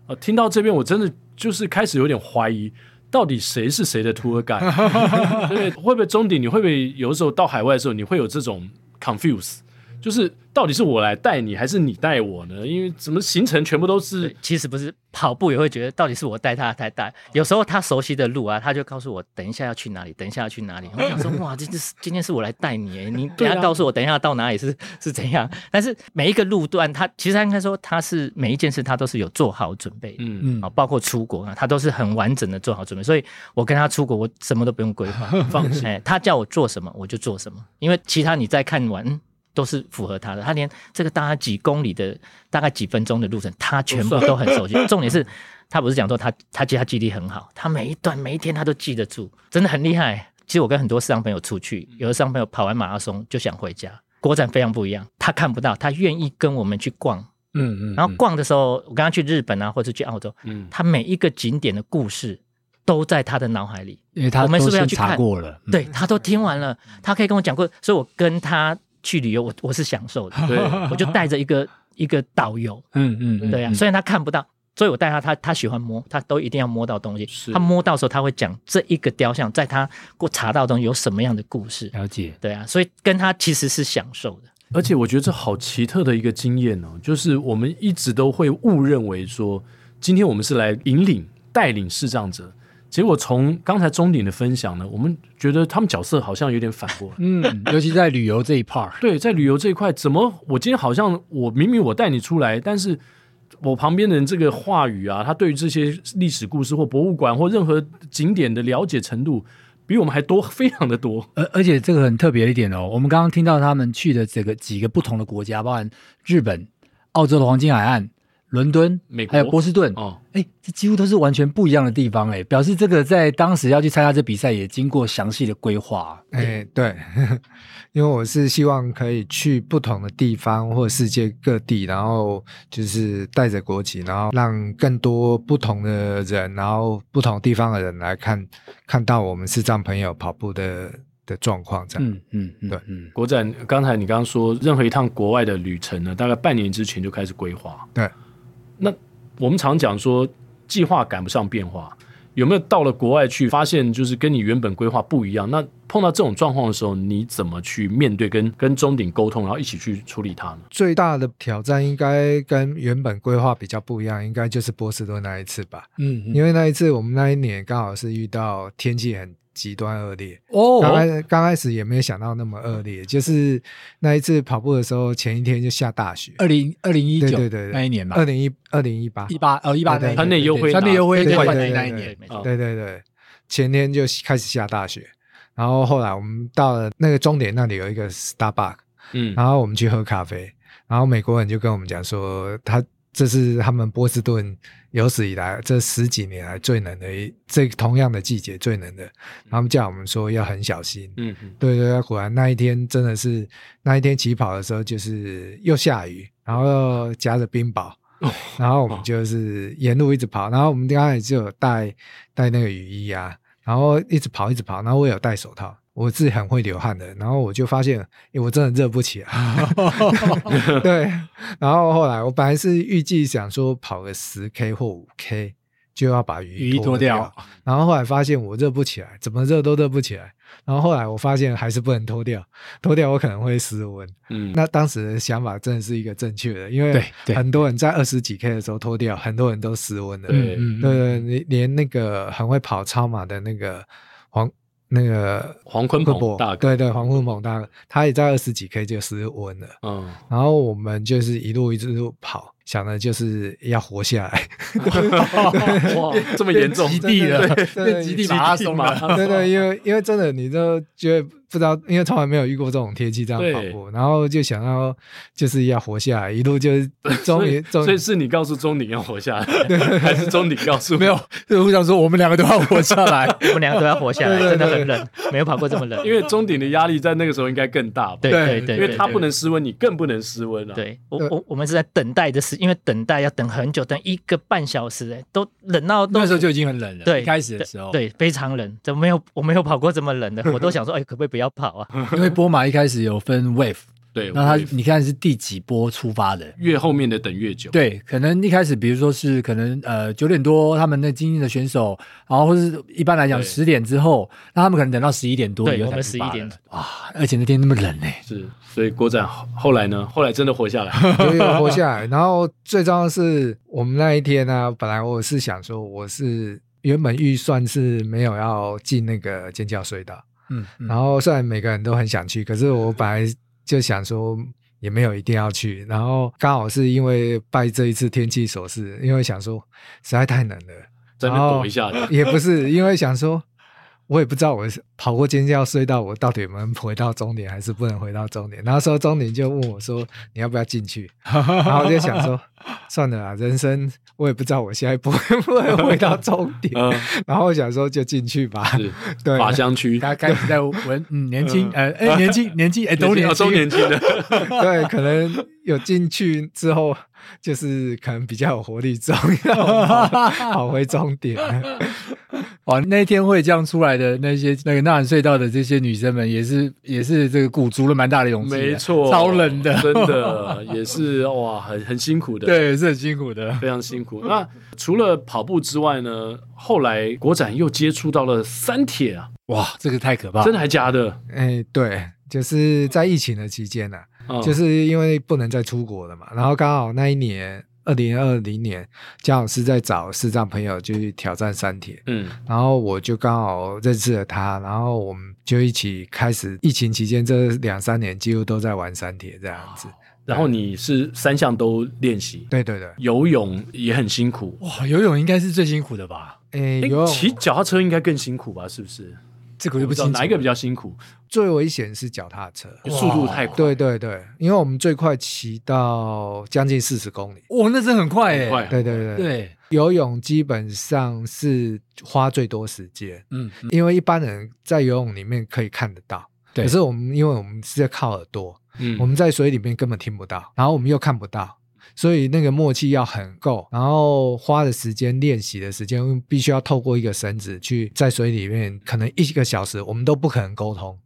呃，听到这边，我真的就是开始有点怀疑，到底谁是谁的 tour guide？对，会不会中鼎？你会不会有时候到海外的时候，你会有这种 confuse？就是到底是我来带你，还是你带我呢？因为怎么行程全部都是，其实不是跑步也会觉得到底是我带他，他带。有时候他熟悉的路啊，他就告诉我等一下要去哪里，等一下要去哪里。[LAUGHS] 我想说哇，这是今天是我来带你，你 [LAUGHS] 等下告诉我等一下到哪里是 [LAUGHS] 是怎样。但是每一个路段，他其实他应该说他是每一件事他都是有做好准备，嗯嗯，啊，包括出国啊，他都是很完整的做好准备。所以我跟他出国，我什么都不用规划，放心，他叫我做什么我就做什么，因为其他你再看完。都是符合他的，他连这个大概几公里的、大概几分钟的路程，他全部都很熟悉。[LAUGHS] 重点是，他不是讲说他他记他记忆力很好，他每一段每一天他都记得住，真的很厉害。其实我跟很多市场朋友出去，有的市场朋友跑完马拉松就想回家，国展非常不一样，他看不到，他愿意跟我们去逛，嗯嗯，然后逛的时候，我刚刚去日本啊，或者去澳洲，嗯，他每一个景点的故事都在他的脑海里，因为他我们是不是要去查过了？对，他都听完了，他可以跟我讲过，所以我跟他。去旅游，我我是享受的，对，[LAUGHS] 我就带着一个一个导游，嗯嗯，对啊，虽然他看不到，所以我带他，他他喜欢摸，他都一定要摸到东西，是。他摸到时候他会讲这一个雕像，在他给我查到的东西有什么样的故事，了解，对啊，所以跟他其实是享受的，而且我觉得这好奇特的一个经验哦，就是我们一直都会误认为说，今天我们是来引领带领视障者。结果从刚才钟鼎的分享呢，我们觉得他们角色好像有点反过来。嗯，尤其在旅游这一 part。对，在旅游这一块，怎么我今天好像我明明我带你出来，但是我旁边的人这个话语啊，他对于这些历史故事或博物馆或任何景点的了解程度，比我们还多，[LAUGHS] 非常的多。而而且这个很特别的一点哦，我们刚刚听到他们去的这个几个不同的国家，包含日本、澳洲的黄金海岸。伦敦、美国？还有波士顿，哦，哎，这几乎都是完全不一样的地方，哎，表示这个在当时要去参加这比赛也经过详细的规划，哎，对，[LAUGHS] 因为我是希望可以去不同的地方或世界各地，然后就是带着国旗，然后让更多不同的人，然后不同地方的人来看，看到我们视障朋友跑步的。的状况这样，嗯嗯嗯，对，嗯，国展，刚才你刚刚说，任何一趟国外的旅程呢，大概半年之前就开始规划，对。那我们常讲说，计划赶不上变化，有没有到了国外去，发现就是跟你原本规划不一样？那碰到这种状况的时候，你怎么去面对跟，跟跟中鼎沟通，然后一起去处理它呢？最大的挑战应该跟原本规划比较不一样，应该就是波士顿那一次吧。嗯，嗯，因为那一次我们那一年刚好是遇到天气很。极端恶劣哦！刚开刚开始也没有想到那么恶劣，就是那一次跑步的时候，前一天就下大雪。二零二零一九对对对那一年吧，二零一二零一八一八哦一八年，团内优惠，团内优惠对那一年，对对对，前天就开始下大雪，然后后来我们到了那个终点那里有一个 Starbucks，嗯，然后我们去喝咖啡，然后美国人就跟我们讲说他。这是他们波士顿有史以来这十几年来最冷的一这同样的季节最冷的，他们叫我们说要很小心。嗯嗯，对对对，果然那一天真的是那一天起跑的时候就是又下雨，然后又夹着冰雹，然后我们就是沿路一直跑，然后我们刚才就有带带那个雨衣啊，然后一直跑一直跑，然后我有戴手套。我自己很会流汗的，然后我就发现，欸、我真的热不起来。[LAUGHS] 对，然后后来我本来是预计想说跑个十 K 或五 K 就要把雨衣脱掉，然后后来发现我热不起来，怎么热都热不起来。然后后来我发现还是不能脱掉，脱掉我可能会失温。嗯，那当时的想法真的是一个正确的，因为很多人在二十几 K 的时候脱掉，很多人都失温了。对，对对，连连那个很会跑超马的那个黄。那个黄坤鹏大哥，对对，黄坤鹏大哥，他也在二十几 K 就失温了。嗯，然后我们就是一路一直路跑，想的就是要活下来。[LAUGHS] 哇，这么严重，极地了，对，极地马拉松嘛。对对，因为因为真的，你都觉得。不知道，因为从来没有遇过这种天气这样跑步，然后就想要就是要活下来，一路就是终于，所以是你告诉钟鼎要活下来，还是钟鼎告诉没有？我想说，我们两个都要活下来，[LAUGHS] 我们两个都要活下来，真的很冷，[LAUGHS] 没有跑过这么冷。因为钟鼎的压力在那个时候应该更大吧？对对对，因为他不能失温，你更不能失温了。对我我我们是在等待的时，因为等待要等很久，等一个半小时，哎，都冷到那时候就已经很冷了。对，开始的时候，对，非常冷，怎么没有我没有跑过这么冷的？我都想说，[LAUGHS] 哎，可不可以不要跑啊？[LAUGHS] 因为波马一开始有分 wave，对，那他你看是第几波出发的？越后面的等越久。对，可能一开始比如说是可能呃九点多，他们那精英的选手，然后或是一般来讲十点之后，那他们可能等到十一点多，对，我们十一点啊，而且那天那么冷呢，是，所以郭展后来呢，后来真的活下来，[LAUGHS] 有有活下来。然后最重要的是，我们那一天呢，本来我是想说，我是原本预算是没有要进那个尖叫隧道。嗯，然后虽然每个人都很想去，可是我本来就想说也没有一定要去，然后刚好是因为拜这一次天气所赐，因为想说实在太冷了，在那躲一下，也不是因为想说。我也不知道我是跑过尖叫隧道，我到底能回到终点还是不能回到终点。然后说终点就问我说：“你要不要进去？” [LAUGHS] 然后我就想说：“算了啦，人生我也不知道我现在不会不会回到终点。嗯”然后我想说就进去吧。是，对，法香区，他开始在闻，嗯，年轻，呃，哎，年轻，年轻，哎，都 [LAUGHS] 年轻，都年轻的。对，可能有进去之后，就是可能比较有活力，重要跑回终点。[LAUGHS] 哇，那天会这样出来的那些那个纳兰隧道的这些女生们，也是也是这个鼓足了蛮大的勇气，没错，超冷的，真的 [LAUGHS] 也是哇，很很辛苦的，对，是很辛苦的，非常辛苦。那除了跑步之外呢，后来国展又接触到了三铁啊，哇，这个太可怕，真的还假的？哎，对，就是在疫情的期间呢、就是因为不能再出国了嘛，然后刚好那一年。二零二零年，姜老师在找视障朋友就去挑战三铁，嗯，然后我就刚好认识了他，然后我们就一起开始。疫情期间这两三年几乎都在玩三铁这样子。然后你是三项都练习？对对对，游泳也很辛苦哇，游泳应该是最辛苦的吧？诶，游泳骑脚踏车应该更辛苦吧？是不是？这个就不知道哪一个比较辛苦。最危险是脚踏车，速度太快。对对对，因为我们最快骑到将近四十公里，哇，那真的很快哎。对对对对，游泳基本上是花最多时间，嗯，因为一般人在游泳里面可以看得到，可是我们因为我们是在靠耳朵，嗯，我们在水里面根本听不到，然后我们又看不到。所以那个默契要很够，然后花的时间练习的时间，必须要透过一个绳子去在水里面，可能一个小时，我们都不可能沟通，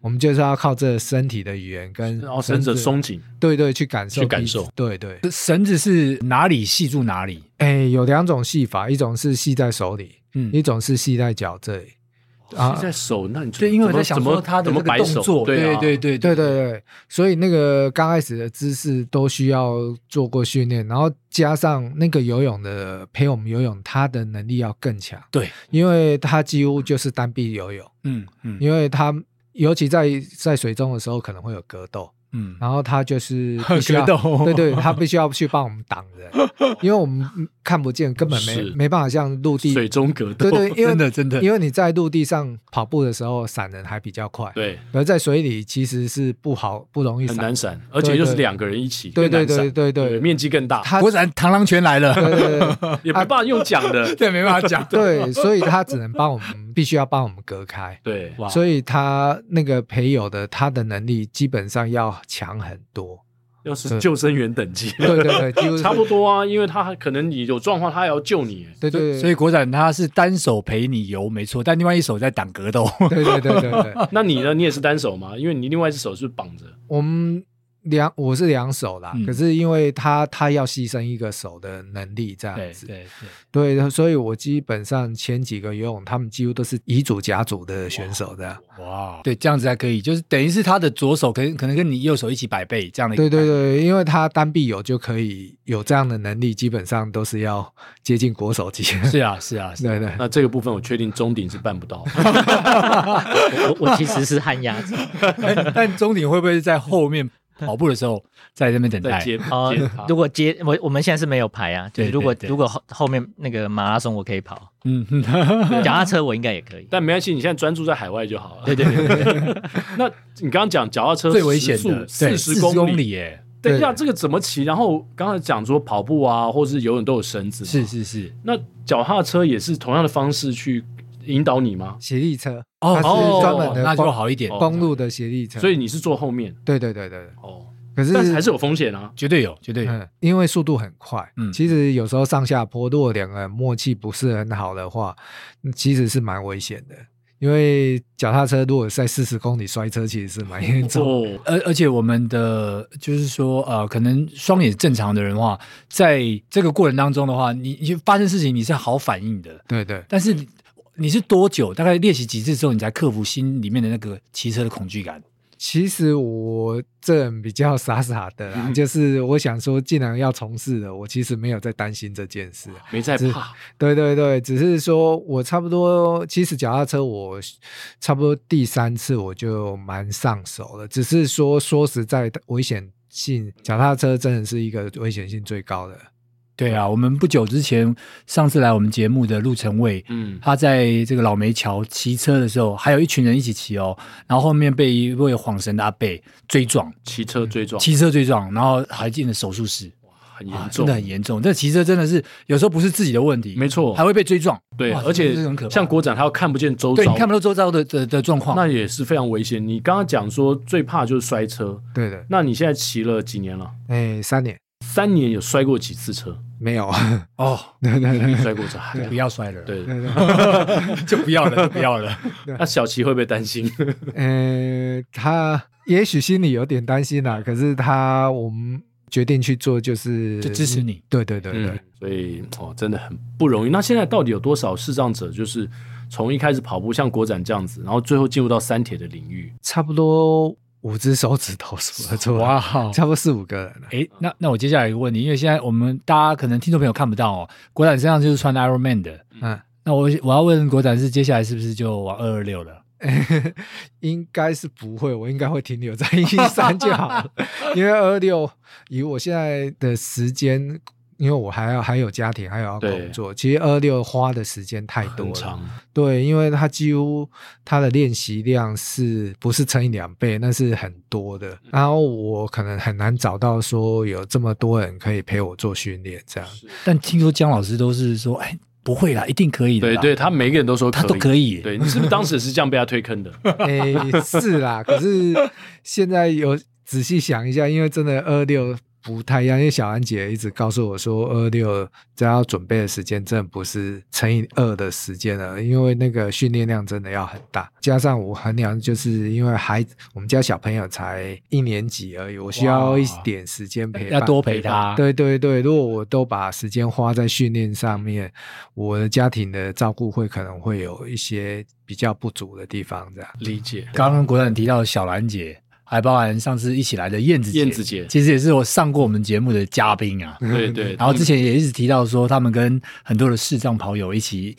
我们就是要靠这身体的语言跟绳子松紧，对对，去感受去感受，对对。绳子是哪里系住哪里？哎，有两种系法，一种是系在手里，嗯，一种是系在脚这里。啊，在手那你对，因为我在想说他的那个动作，对对对对对对，所以那个刚开始的姿势都需要做过训练，然后加上那个游泳的陪我们游泳，他的能力要更强。对，因为他几乎就是单臂游泳，嗯嗯，因为他尤其在在水中的时候可能会有格斗。嗯，然后他就是 [LAUGHS] 必须要，对对，他必须要去帮我们挡人，[LAUGHS] 因为我们看不见，根本没没办法像陆地。水中格斗，对对，因为 [LAUGHS] 真的真的，因为你在陆地上跑步的时候闪人还比较快，对，而在水里其实是不好不容易闪，很难闪，而且又是两个人一起，对对对对对，面积更大，果然螳螂拳来了，对对对，也没办法用讲的，对，没办法讲，对，所以他只能帮我们，必须要帮我们隔开，对，所以他那个陪游的他的能力基本上要强很多。多，要是救生员等级，[LAUGHS] 对对对，差不多啊，因为他可能你有状况，他也要救你，对对，所以国展他是单手陪你游，没错，但另外一手在挡格斗，对对对对对。[LAUGHS] 那你呢？你也是单手吗？因为你另外一只手是绑着。我们。两我是两手啦，嗯、可是因为他他要牺牲一个手的能力这样子，对对对，所以我基本上前几个游泳，他们几乎都是乙组甲组的选手这样。哇，对，这样子还可以，就是等于是他的左手可能可能跟你右手一起百倍这样的。对对对，因为他单臂有就可以有这样的能力，基本上都是要接近国手级。是啊是啊，对对。那这个部分我确定中鼎是办不到。[LAUGHS] 我我其实是旱鸭子，[LAUGHS] 但中鼎会不会在后面？[LAUGHS] 跑步的时候在那边等待。接哦接，如果接我我们现在是没有排啊，就是如果对对对如果后后面那个马拉松我可以跑，嗯，[LAUGHS] 脚踏车我应该也可以。但没关系，你现在专注在海外就好了。对对对对对，[LAUGHS] 那你刚刚讲脚踏车最危险的四十公公里，里耶，等一下这个怎么骑？然后刚才讲说跑步啊，或是游泳都有绳子，是。是是，那脚踏车也是同样的方式去引导你吗？协力车，哦它是专门的那就好一点，哦公路的协力车，所以你是坐后面对对对对对。哦，可是但是还是有风险啊。绝对有，绝对有。嗯，因为速度很快，嗯其实有时候上下坡，如果两个人默契不是很好的话，嗯其实是蛮危险的。因为脚踏车如果在四十公里摔车，其实是蛮严重的。哦，[LAUGHS] 而而且我们的就是说，呃，可能双眼正常的人的话，在这个过程当中的话，你你发生事情你是好反应的，对对，但是你你是多久？大概练习几次之后，你才克服心里面的那个骑车的恐惧感？其实我这人比较傻傻的啦，就是我想说，既然要从事了，我其实没有在担心这件事。没在怕。对对对，只是说我差不多，其实脚踏车我差不多第三次我就蛮上手了。只是说说实在的，危险性，脚踏车真的是一个危险性最高的。对啊，我们不久之前上次来我们节目的陆晨蔚，嗯，他在这个老梅桥骑车的时候，还有一群人一起骑哦，然后后面被一位晃神的阿伯追撞，骑车追撞，骑车追撞，然后还进了手术室，哇很严重，真的很严重。这骑车真的是有时候不是自己的问题，没错。还会被追撞。对，而且像国展，他又看不见周遭，对你看不到周遭的的的状况，那也是非常危险。你刚刚讲说最怕就是摔车，对的，那你现在骑了几年了？哎，三年。三年有摔过几次车？没有，哦，[LAUGHS] 对对对摔骨折，不要摔了，对。[LAUGHS] 就不要了，就不要了。[LAUGHS] 那小齐会不会担心？呃，他也许心里有点担心啦，可是他我们决定去做，就是就支持你。对对对对。嗯，所以哦，真的很不容易。那现在到底有多少视障者，就是从一开始跑步像国展这样子，然后最后进入到三铁的领域？差不多五只手指头数得出来，哇，差不多四五个人了。哎，那那我接下来一个问题，因为现在我们大家可能听众朋友看不到哦，国展身上就是穿 Iron Man 的，嗯，那我我要问国展是接下来是不是就往二二六了？[LAUGHS] 应该是不会，我应该会停留在一三就好了，[LAUGHS] 因为二六以我现在的时间，因为我还要还有家庭，还有要工作，其实二六花的时间太多了。对，因为他几乎他的练习量是不是乘以两倍，那是很多的。然后我可能很难找到说有这么多人可以陪我做训练这样。[LAUGHS] 但听说姜老师都是说，哎，不会啦，一定可以的啦。对对，他每个人都说他都可以。对，你是不是当时是这样被他推坑的？[LAUGHS] [LAUGHS] 哎，是啦，可是现在有仔细想一下，因为真的二六不太一样，因为小安姐一直告诉我说，二六这要准备的时间真的不是乘以二的时间了，因为那个训练量真的要很大，加上我衡量就是因为孩子，我们家小朋友才一年级而已，我需要一点时间陪伴，要多陪他。对对对，如果我都把时间花在训练上面，我的家庭的照顾会可能会有一些比较不足的地方，这样理解。刚刚国展提到小兰姐。还包含上次一起来的燕子姐，燕子姐其实也是我上过我们节目的嘉宾啊。对对。然后之前也一直提到说，他们跟很多的视障跑友一起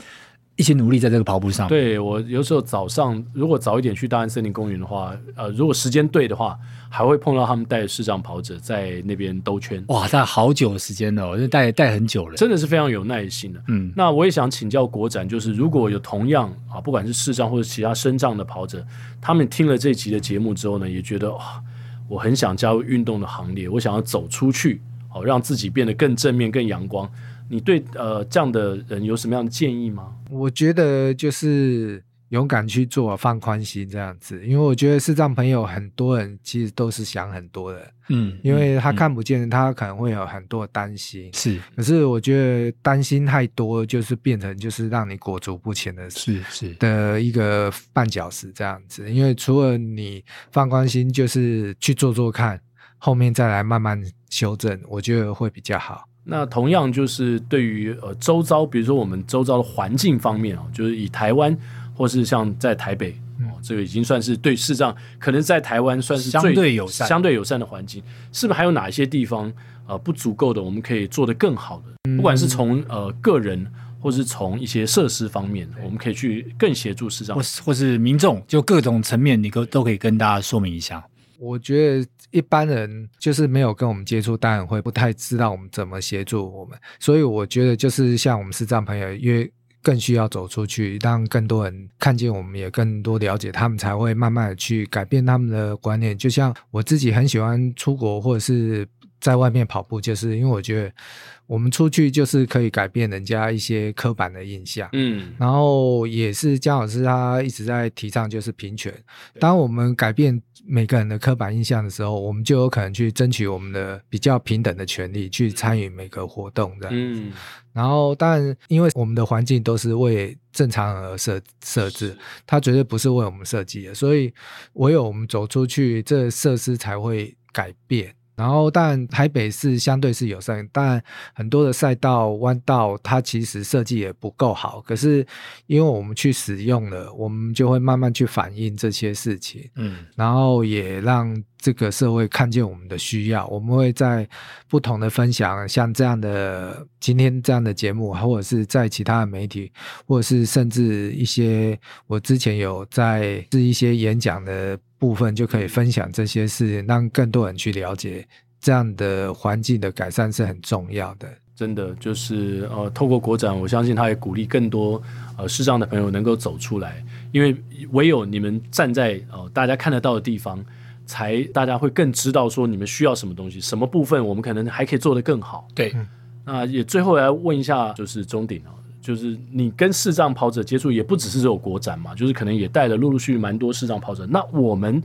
一起努力在这个跑步上。对，我有时候早上如果早一点去大安森林公园的话，呃，如果时间对的话，还会碰到他们带视障跑者在那边兜圈。哇，带好久的时间了，就带带很久了，真的是非常有耐心的。嗯，那我也想请教国展，就是如果有同样啊，不管是视障或者其他身障的跑者，他们听了这集的节目之后呢，也觉得哇。我很想加入运动的行列，我想要走出去，好让自己变得更正面、更阳光。你对呃这样的人有什么样的建议吗？我觉得就是勇敢去做，放宽心这样子。因为我觉得视障朋友很多人其实都是想很多的，嗯，因为他看不见，嗯、他可能会有很多的担心。是，可是我觉得担心太多，就是变成就是让你裹足不前的，是是的一个绊脚石这样子。因为除了你放宽心，就是去做做看，后面再来慢慢修正，我觉得会比较好。那同样就是对于呃周遭，比如说我们周遭的环境方面啊，就是以台湾或是像在台北哦，这个已经算是对视障可能在台湾算是最相对友善、相对友善的环境，是不是还有哪一些地方呃不足够的，我们可以做得更好的？不管是从呃个人，或是从一些设施方面，我们可以去更协助视障，或是或是民众，就各种层面，你都都可以跟大家说明一下。我觉得一般人就是没有跟我们接触，当然会不太知道我们怎么协助我们。所以我觉得就是像我们视障朋友，因为更需要走出去，让更多人看见我们，也更多了解他们，才会慢慢的去改变他们的观念。就像我自己很喜欢出国，或者是。在外面跑步，就是因为我觉得我们出去就是可以改变人家一些刻板的印象，嗯，然后也是江老师他一直在提倡就是平权。当我们改变每个人的刻板印象的时候，我们就有可能去争取我们的比较平等的权利，去参与每个活动这样子。嗯，然后当然，因为我们的环境都是为正常人而设设置，它绝对不是为我们设计的，所以唯有我们走出去，这设施才会改变。然后，但台北是相对是友善，但很多的赛道、弯道，它其实设计也不够好。可是，因为我们去使用了，我们就会慢慢去反映这些事情，嗯，然后也让这个社会看见我们的需要。我们会在不同的分享，像这样的今天这样的节目，或者是在其他的媒体，或者是甚至一些我之前有在是一些演讲的。部分就可以分享这些事，让更多人去了解这样的环境的改善是很重要的。真的就是呃，透过国展，我相信他也鼓励更多呃视障的朋友能够走出来，因为唯有你们站在呃大家看得到的地方，才大家会更知道说你们需要什么东西，什么部分我们可能还可以做得更好。对，那也最后来问一下，就是钟鼎啊。就是你跟视障跑者接触也不只是只有国展嘛，就是可能也带了陆陆续续蛮多视障跑者。那我们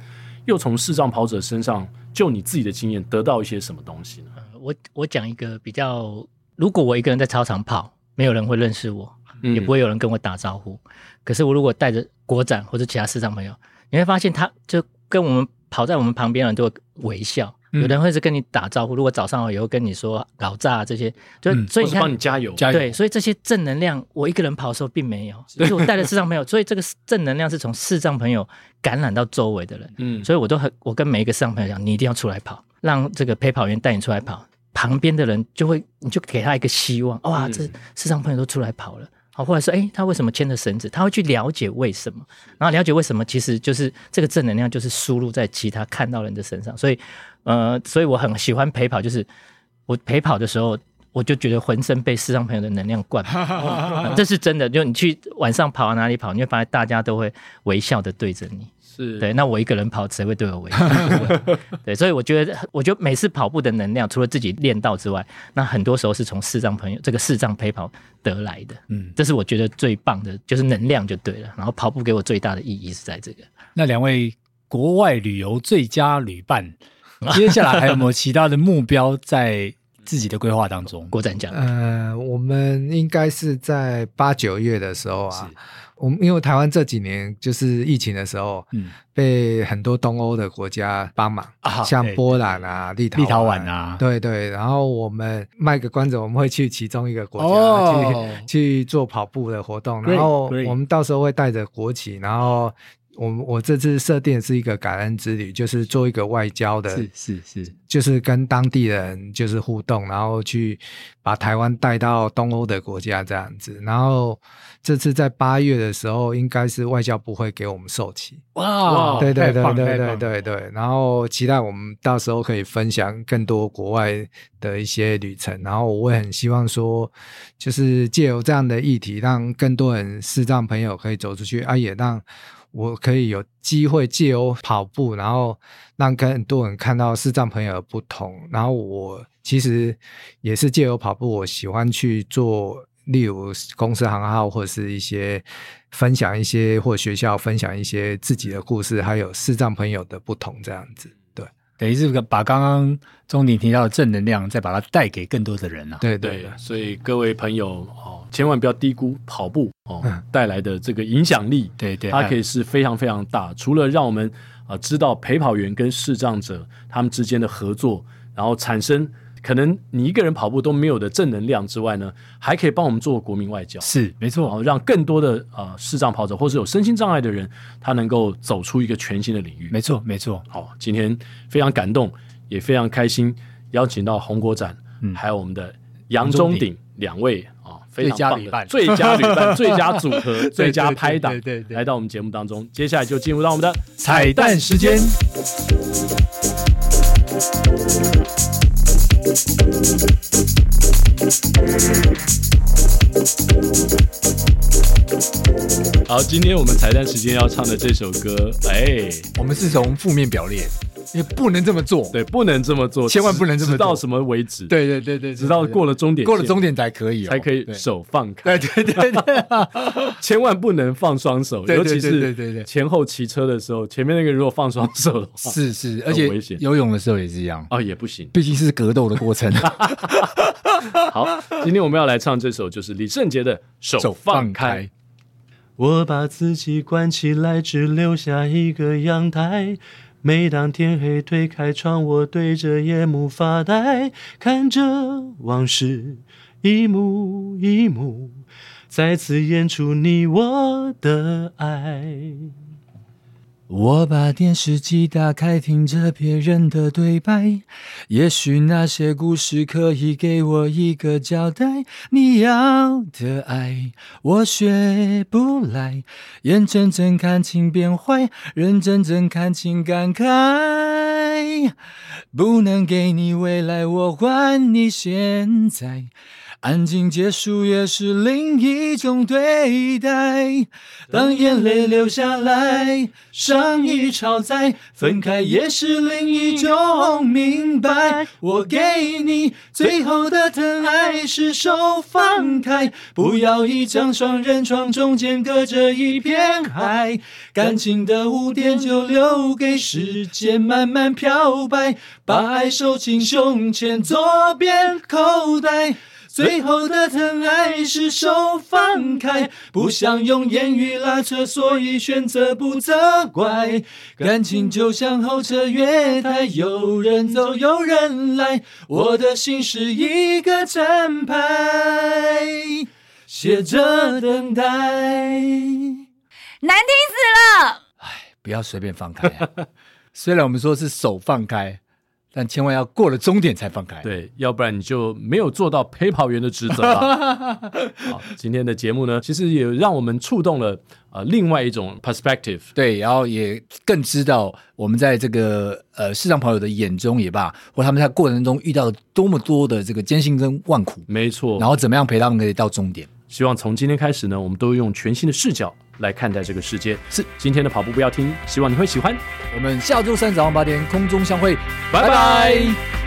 又从视障跑者身上，就你自己的经验得到一些什么东西呢？我我讲一个比较，如果我一个人在操场跑，没有人会认识我，也不会有人跟我打招呼。嗯、可是我如果带着国展或者其他视障朋友，你会发现他就跟我们跑在我们旁边的人都会微笑。有人会是跟你打招呼，如果早上也会跟你说老炸这些，就所以你看，帮你加油，对，所以这些正能量，我一个人跑的时候并没有，就 [LAUGHS] 是我带了视障朋友，所以这个正能量是从视障朋友感染到周围的人，嗯，所以我都很，我跟每一个视障朋友讲，你一定要出来跑，让这个陪跑员带你出来跑，旁边的人就会，你就给他一个希望，哇，这视障朋友都出来跑了。好，或者说，哎，他为什么牵着绳子？他会去了解为什么，然后了解为什么，其实就是这个正能量就是输入在其他看到人的身上。所以，呃，所以我很喜欢陪跑，就是我陪跑的时候，我就觉得浑身被视障朋友的能量灌满，嗯，[LAUGHS] 这是真的。就你去晚上跑到哪里跑，你会发现大家都会微笑的对着你。是对，那我一个人跑，谁会对我微笑？对，所以我觉得，我觉得每次跑步的能量，除了自己练到之外，那很多时候是从视障朋友这个视障陪跑得来的。嗯，这是我觉得最棒的，就是能量就对了。然后跑步给我最大的意义是在这个。那两位国外旅游最佳旅伴，[LAUGHS] 接下来还有没有其他的目标在自己的规划当中？国展讲，呃，我们应该是在八九月的时候啊。我们因为台湾这几年就是疫情的时候，嗯，被很多东欧的国家帮忙，啊、像波兰啊、立陶、立陶宛啊，对对。然后我们卖个关子，我们会去其中一个国家、哦、去去做跑步的活动，然后我们到时候会带着国旗，然后。我我这次设定是一个感恩之旅，就是做一个外交的，是是是，就是跟当地人就是互动，然后去把台湾带到东欧的国家这样子。然后这次在八月的时候，应该是外交部会给我们授旗。哇，对对对对对对对。然后期待我们到时候可以分享更多国外的一些旅程。然后我也很希望说，就是借由这样的议题，让更多人视障朋友可以走出去，啊，也让。我可以有机会借由跑步，然后让更多人看到视障朋友的不同。然后我其实也是借由跑步，我喜欢去做，例如公司行号或者是一些分享一些，或学校分享一些自己的故事，还有视障朋友的不同这样子。对，等于是把刚刚钟鼎提到的正能量，再把它带给更多的人啊。对对，对，所以各位朋友哦。千万不要低估跑步哦带来的这个影响力，对对，它可以是非常非常大。除了让我们啊知道陪跑员跟视障者他们之间的合作，然后产生可能你一个人跑步都没有的正能量之外呢，还可以帮我们做国民外交。是没错，然后让更多的啊视障跑者或是有身心障碍的人，他能够走出一个全新的领域。没错没错。好，今天非常感动，也非常开心，邀请到红国展，嗯，还有我们的杨忠鼎两位。非常棒的最佳旅伴 [LAUGHS] 最佳组合、最佳拍档，对对对对来到我们节目当中。接下来就进入到我们的彩蛋时间。好，今天我们彩蛋时间要唱的这首歌，哎，我们是从负面表列，也不能这么做。对，不能这么做，千万不能这么做，直到什么为止？对对对对，直到过了终点，过了终点才可以，才可以手放开。对对对对，[LAUGHS] 千万不能放双手，尤其是对对对前后骑车的时候，前面那个如果放双手的话，是 [LAUGHS] 是，而且危险。游泳的时候也是一样，哦，也不行，毕竟是格斗的过程。[LAUGHS] 好，今天我们要来唱这首，就是李圣杰的《手放开》。我把自己关起来，只留下一个阳台。每当天黑，推开窗，我对着夜幕发呆，看着往事一幕一幕，再次演出你我的爱。我把电视机打开，听着别人的对白，也许那些故事可以给我一个交代。你要的爱，我学不来，眼睁睁看情变坏，人真正看情感慨，不能给你未来，我还你现在。安静结束也是另一种对待。当眼泪流下来，伤已超载，分开也是另一种明白。我给你最后的疼爱是手放开，不要一张双人床，中间隔着一片海。感情的污点就留给时间慢慢漂白，把爱收进胸前左边口袋。最后的疼爱是手放开，不想用言语拉扯，所以选择不责怪。感情就像候车月台，有人走有人来，我的心是一个站牌，写着等待。难听死了！哎，不要随便放开啊。[LAUGHS] 虽然我们说是手放开。但千万要过了终点才放开，对，要不然你就没有做到陪跑员的职责了。[LAUGHS] 好，今天的节目呢，其实也让我们触动了呃另外一种 perspective，对，然后也更知道我们在这个呃视障跑友的眼中也罢，或他们在过程中遇到多么多的这个艰辛跟万苦，没错，然后怎么样陪他们可以到终点。希望从今天开始呢，我们都用全新的视角来看待这个世界。是今天的跑步不要听，希望你会喜欢。我们下周三早上八点空中相会，拜拜。拜拜。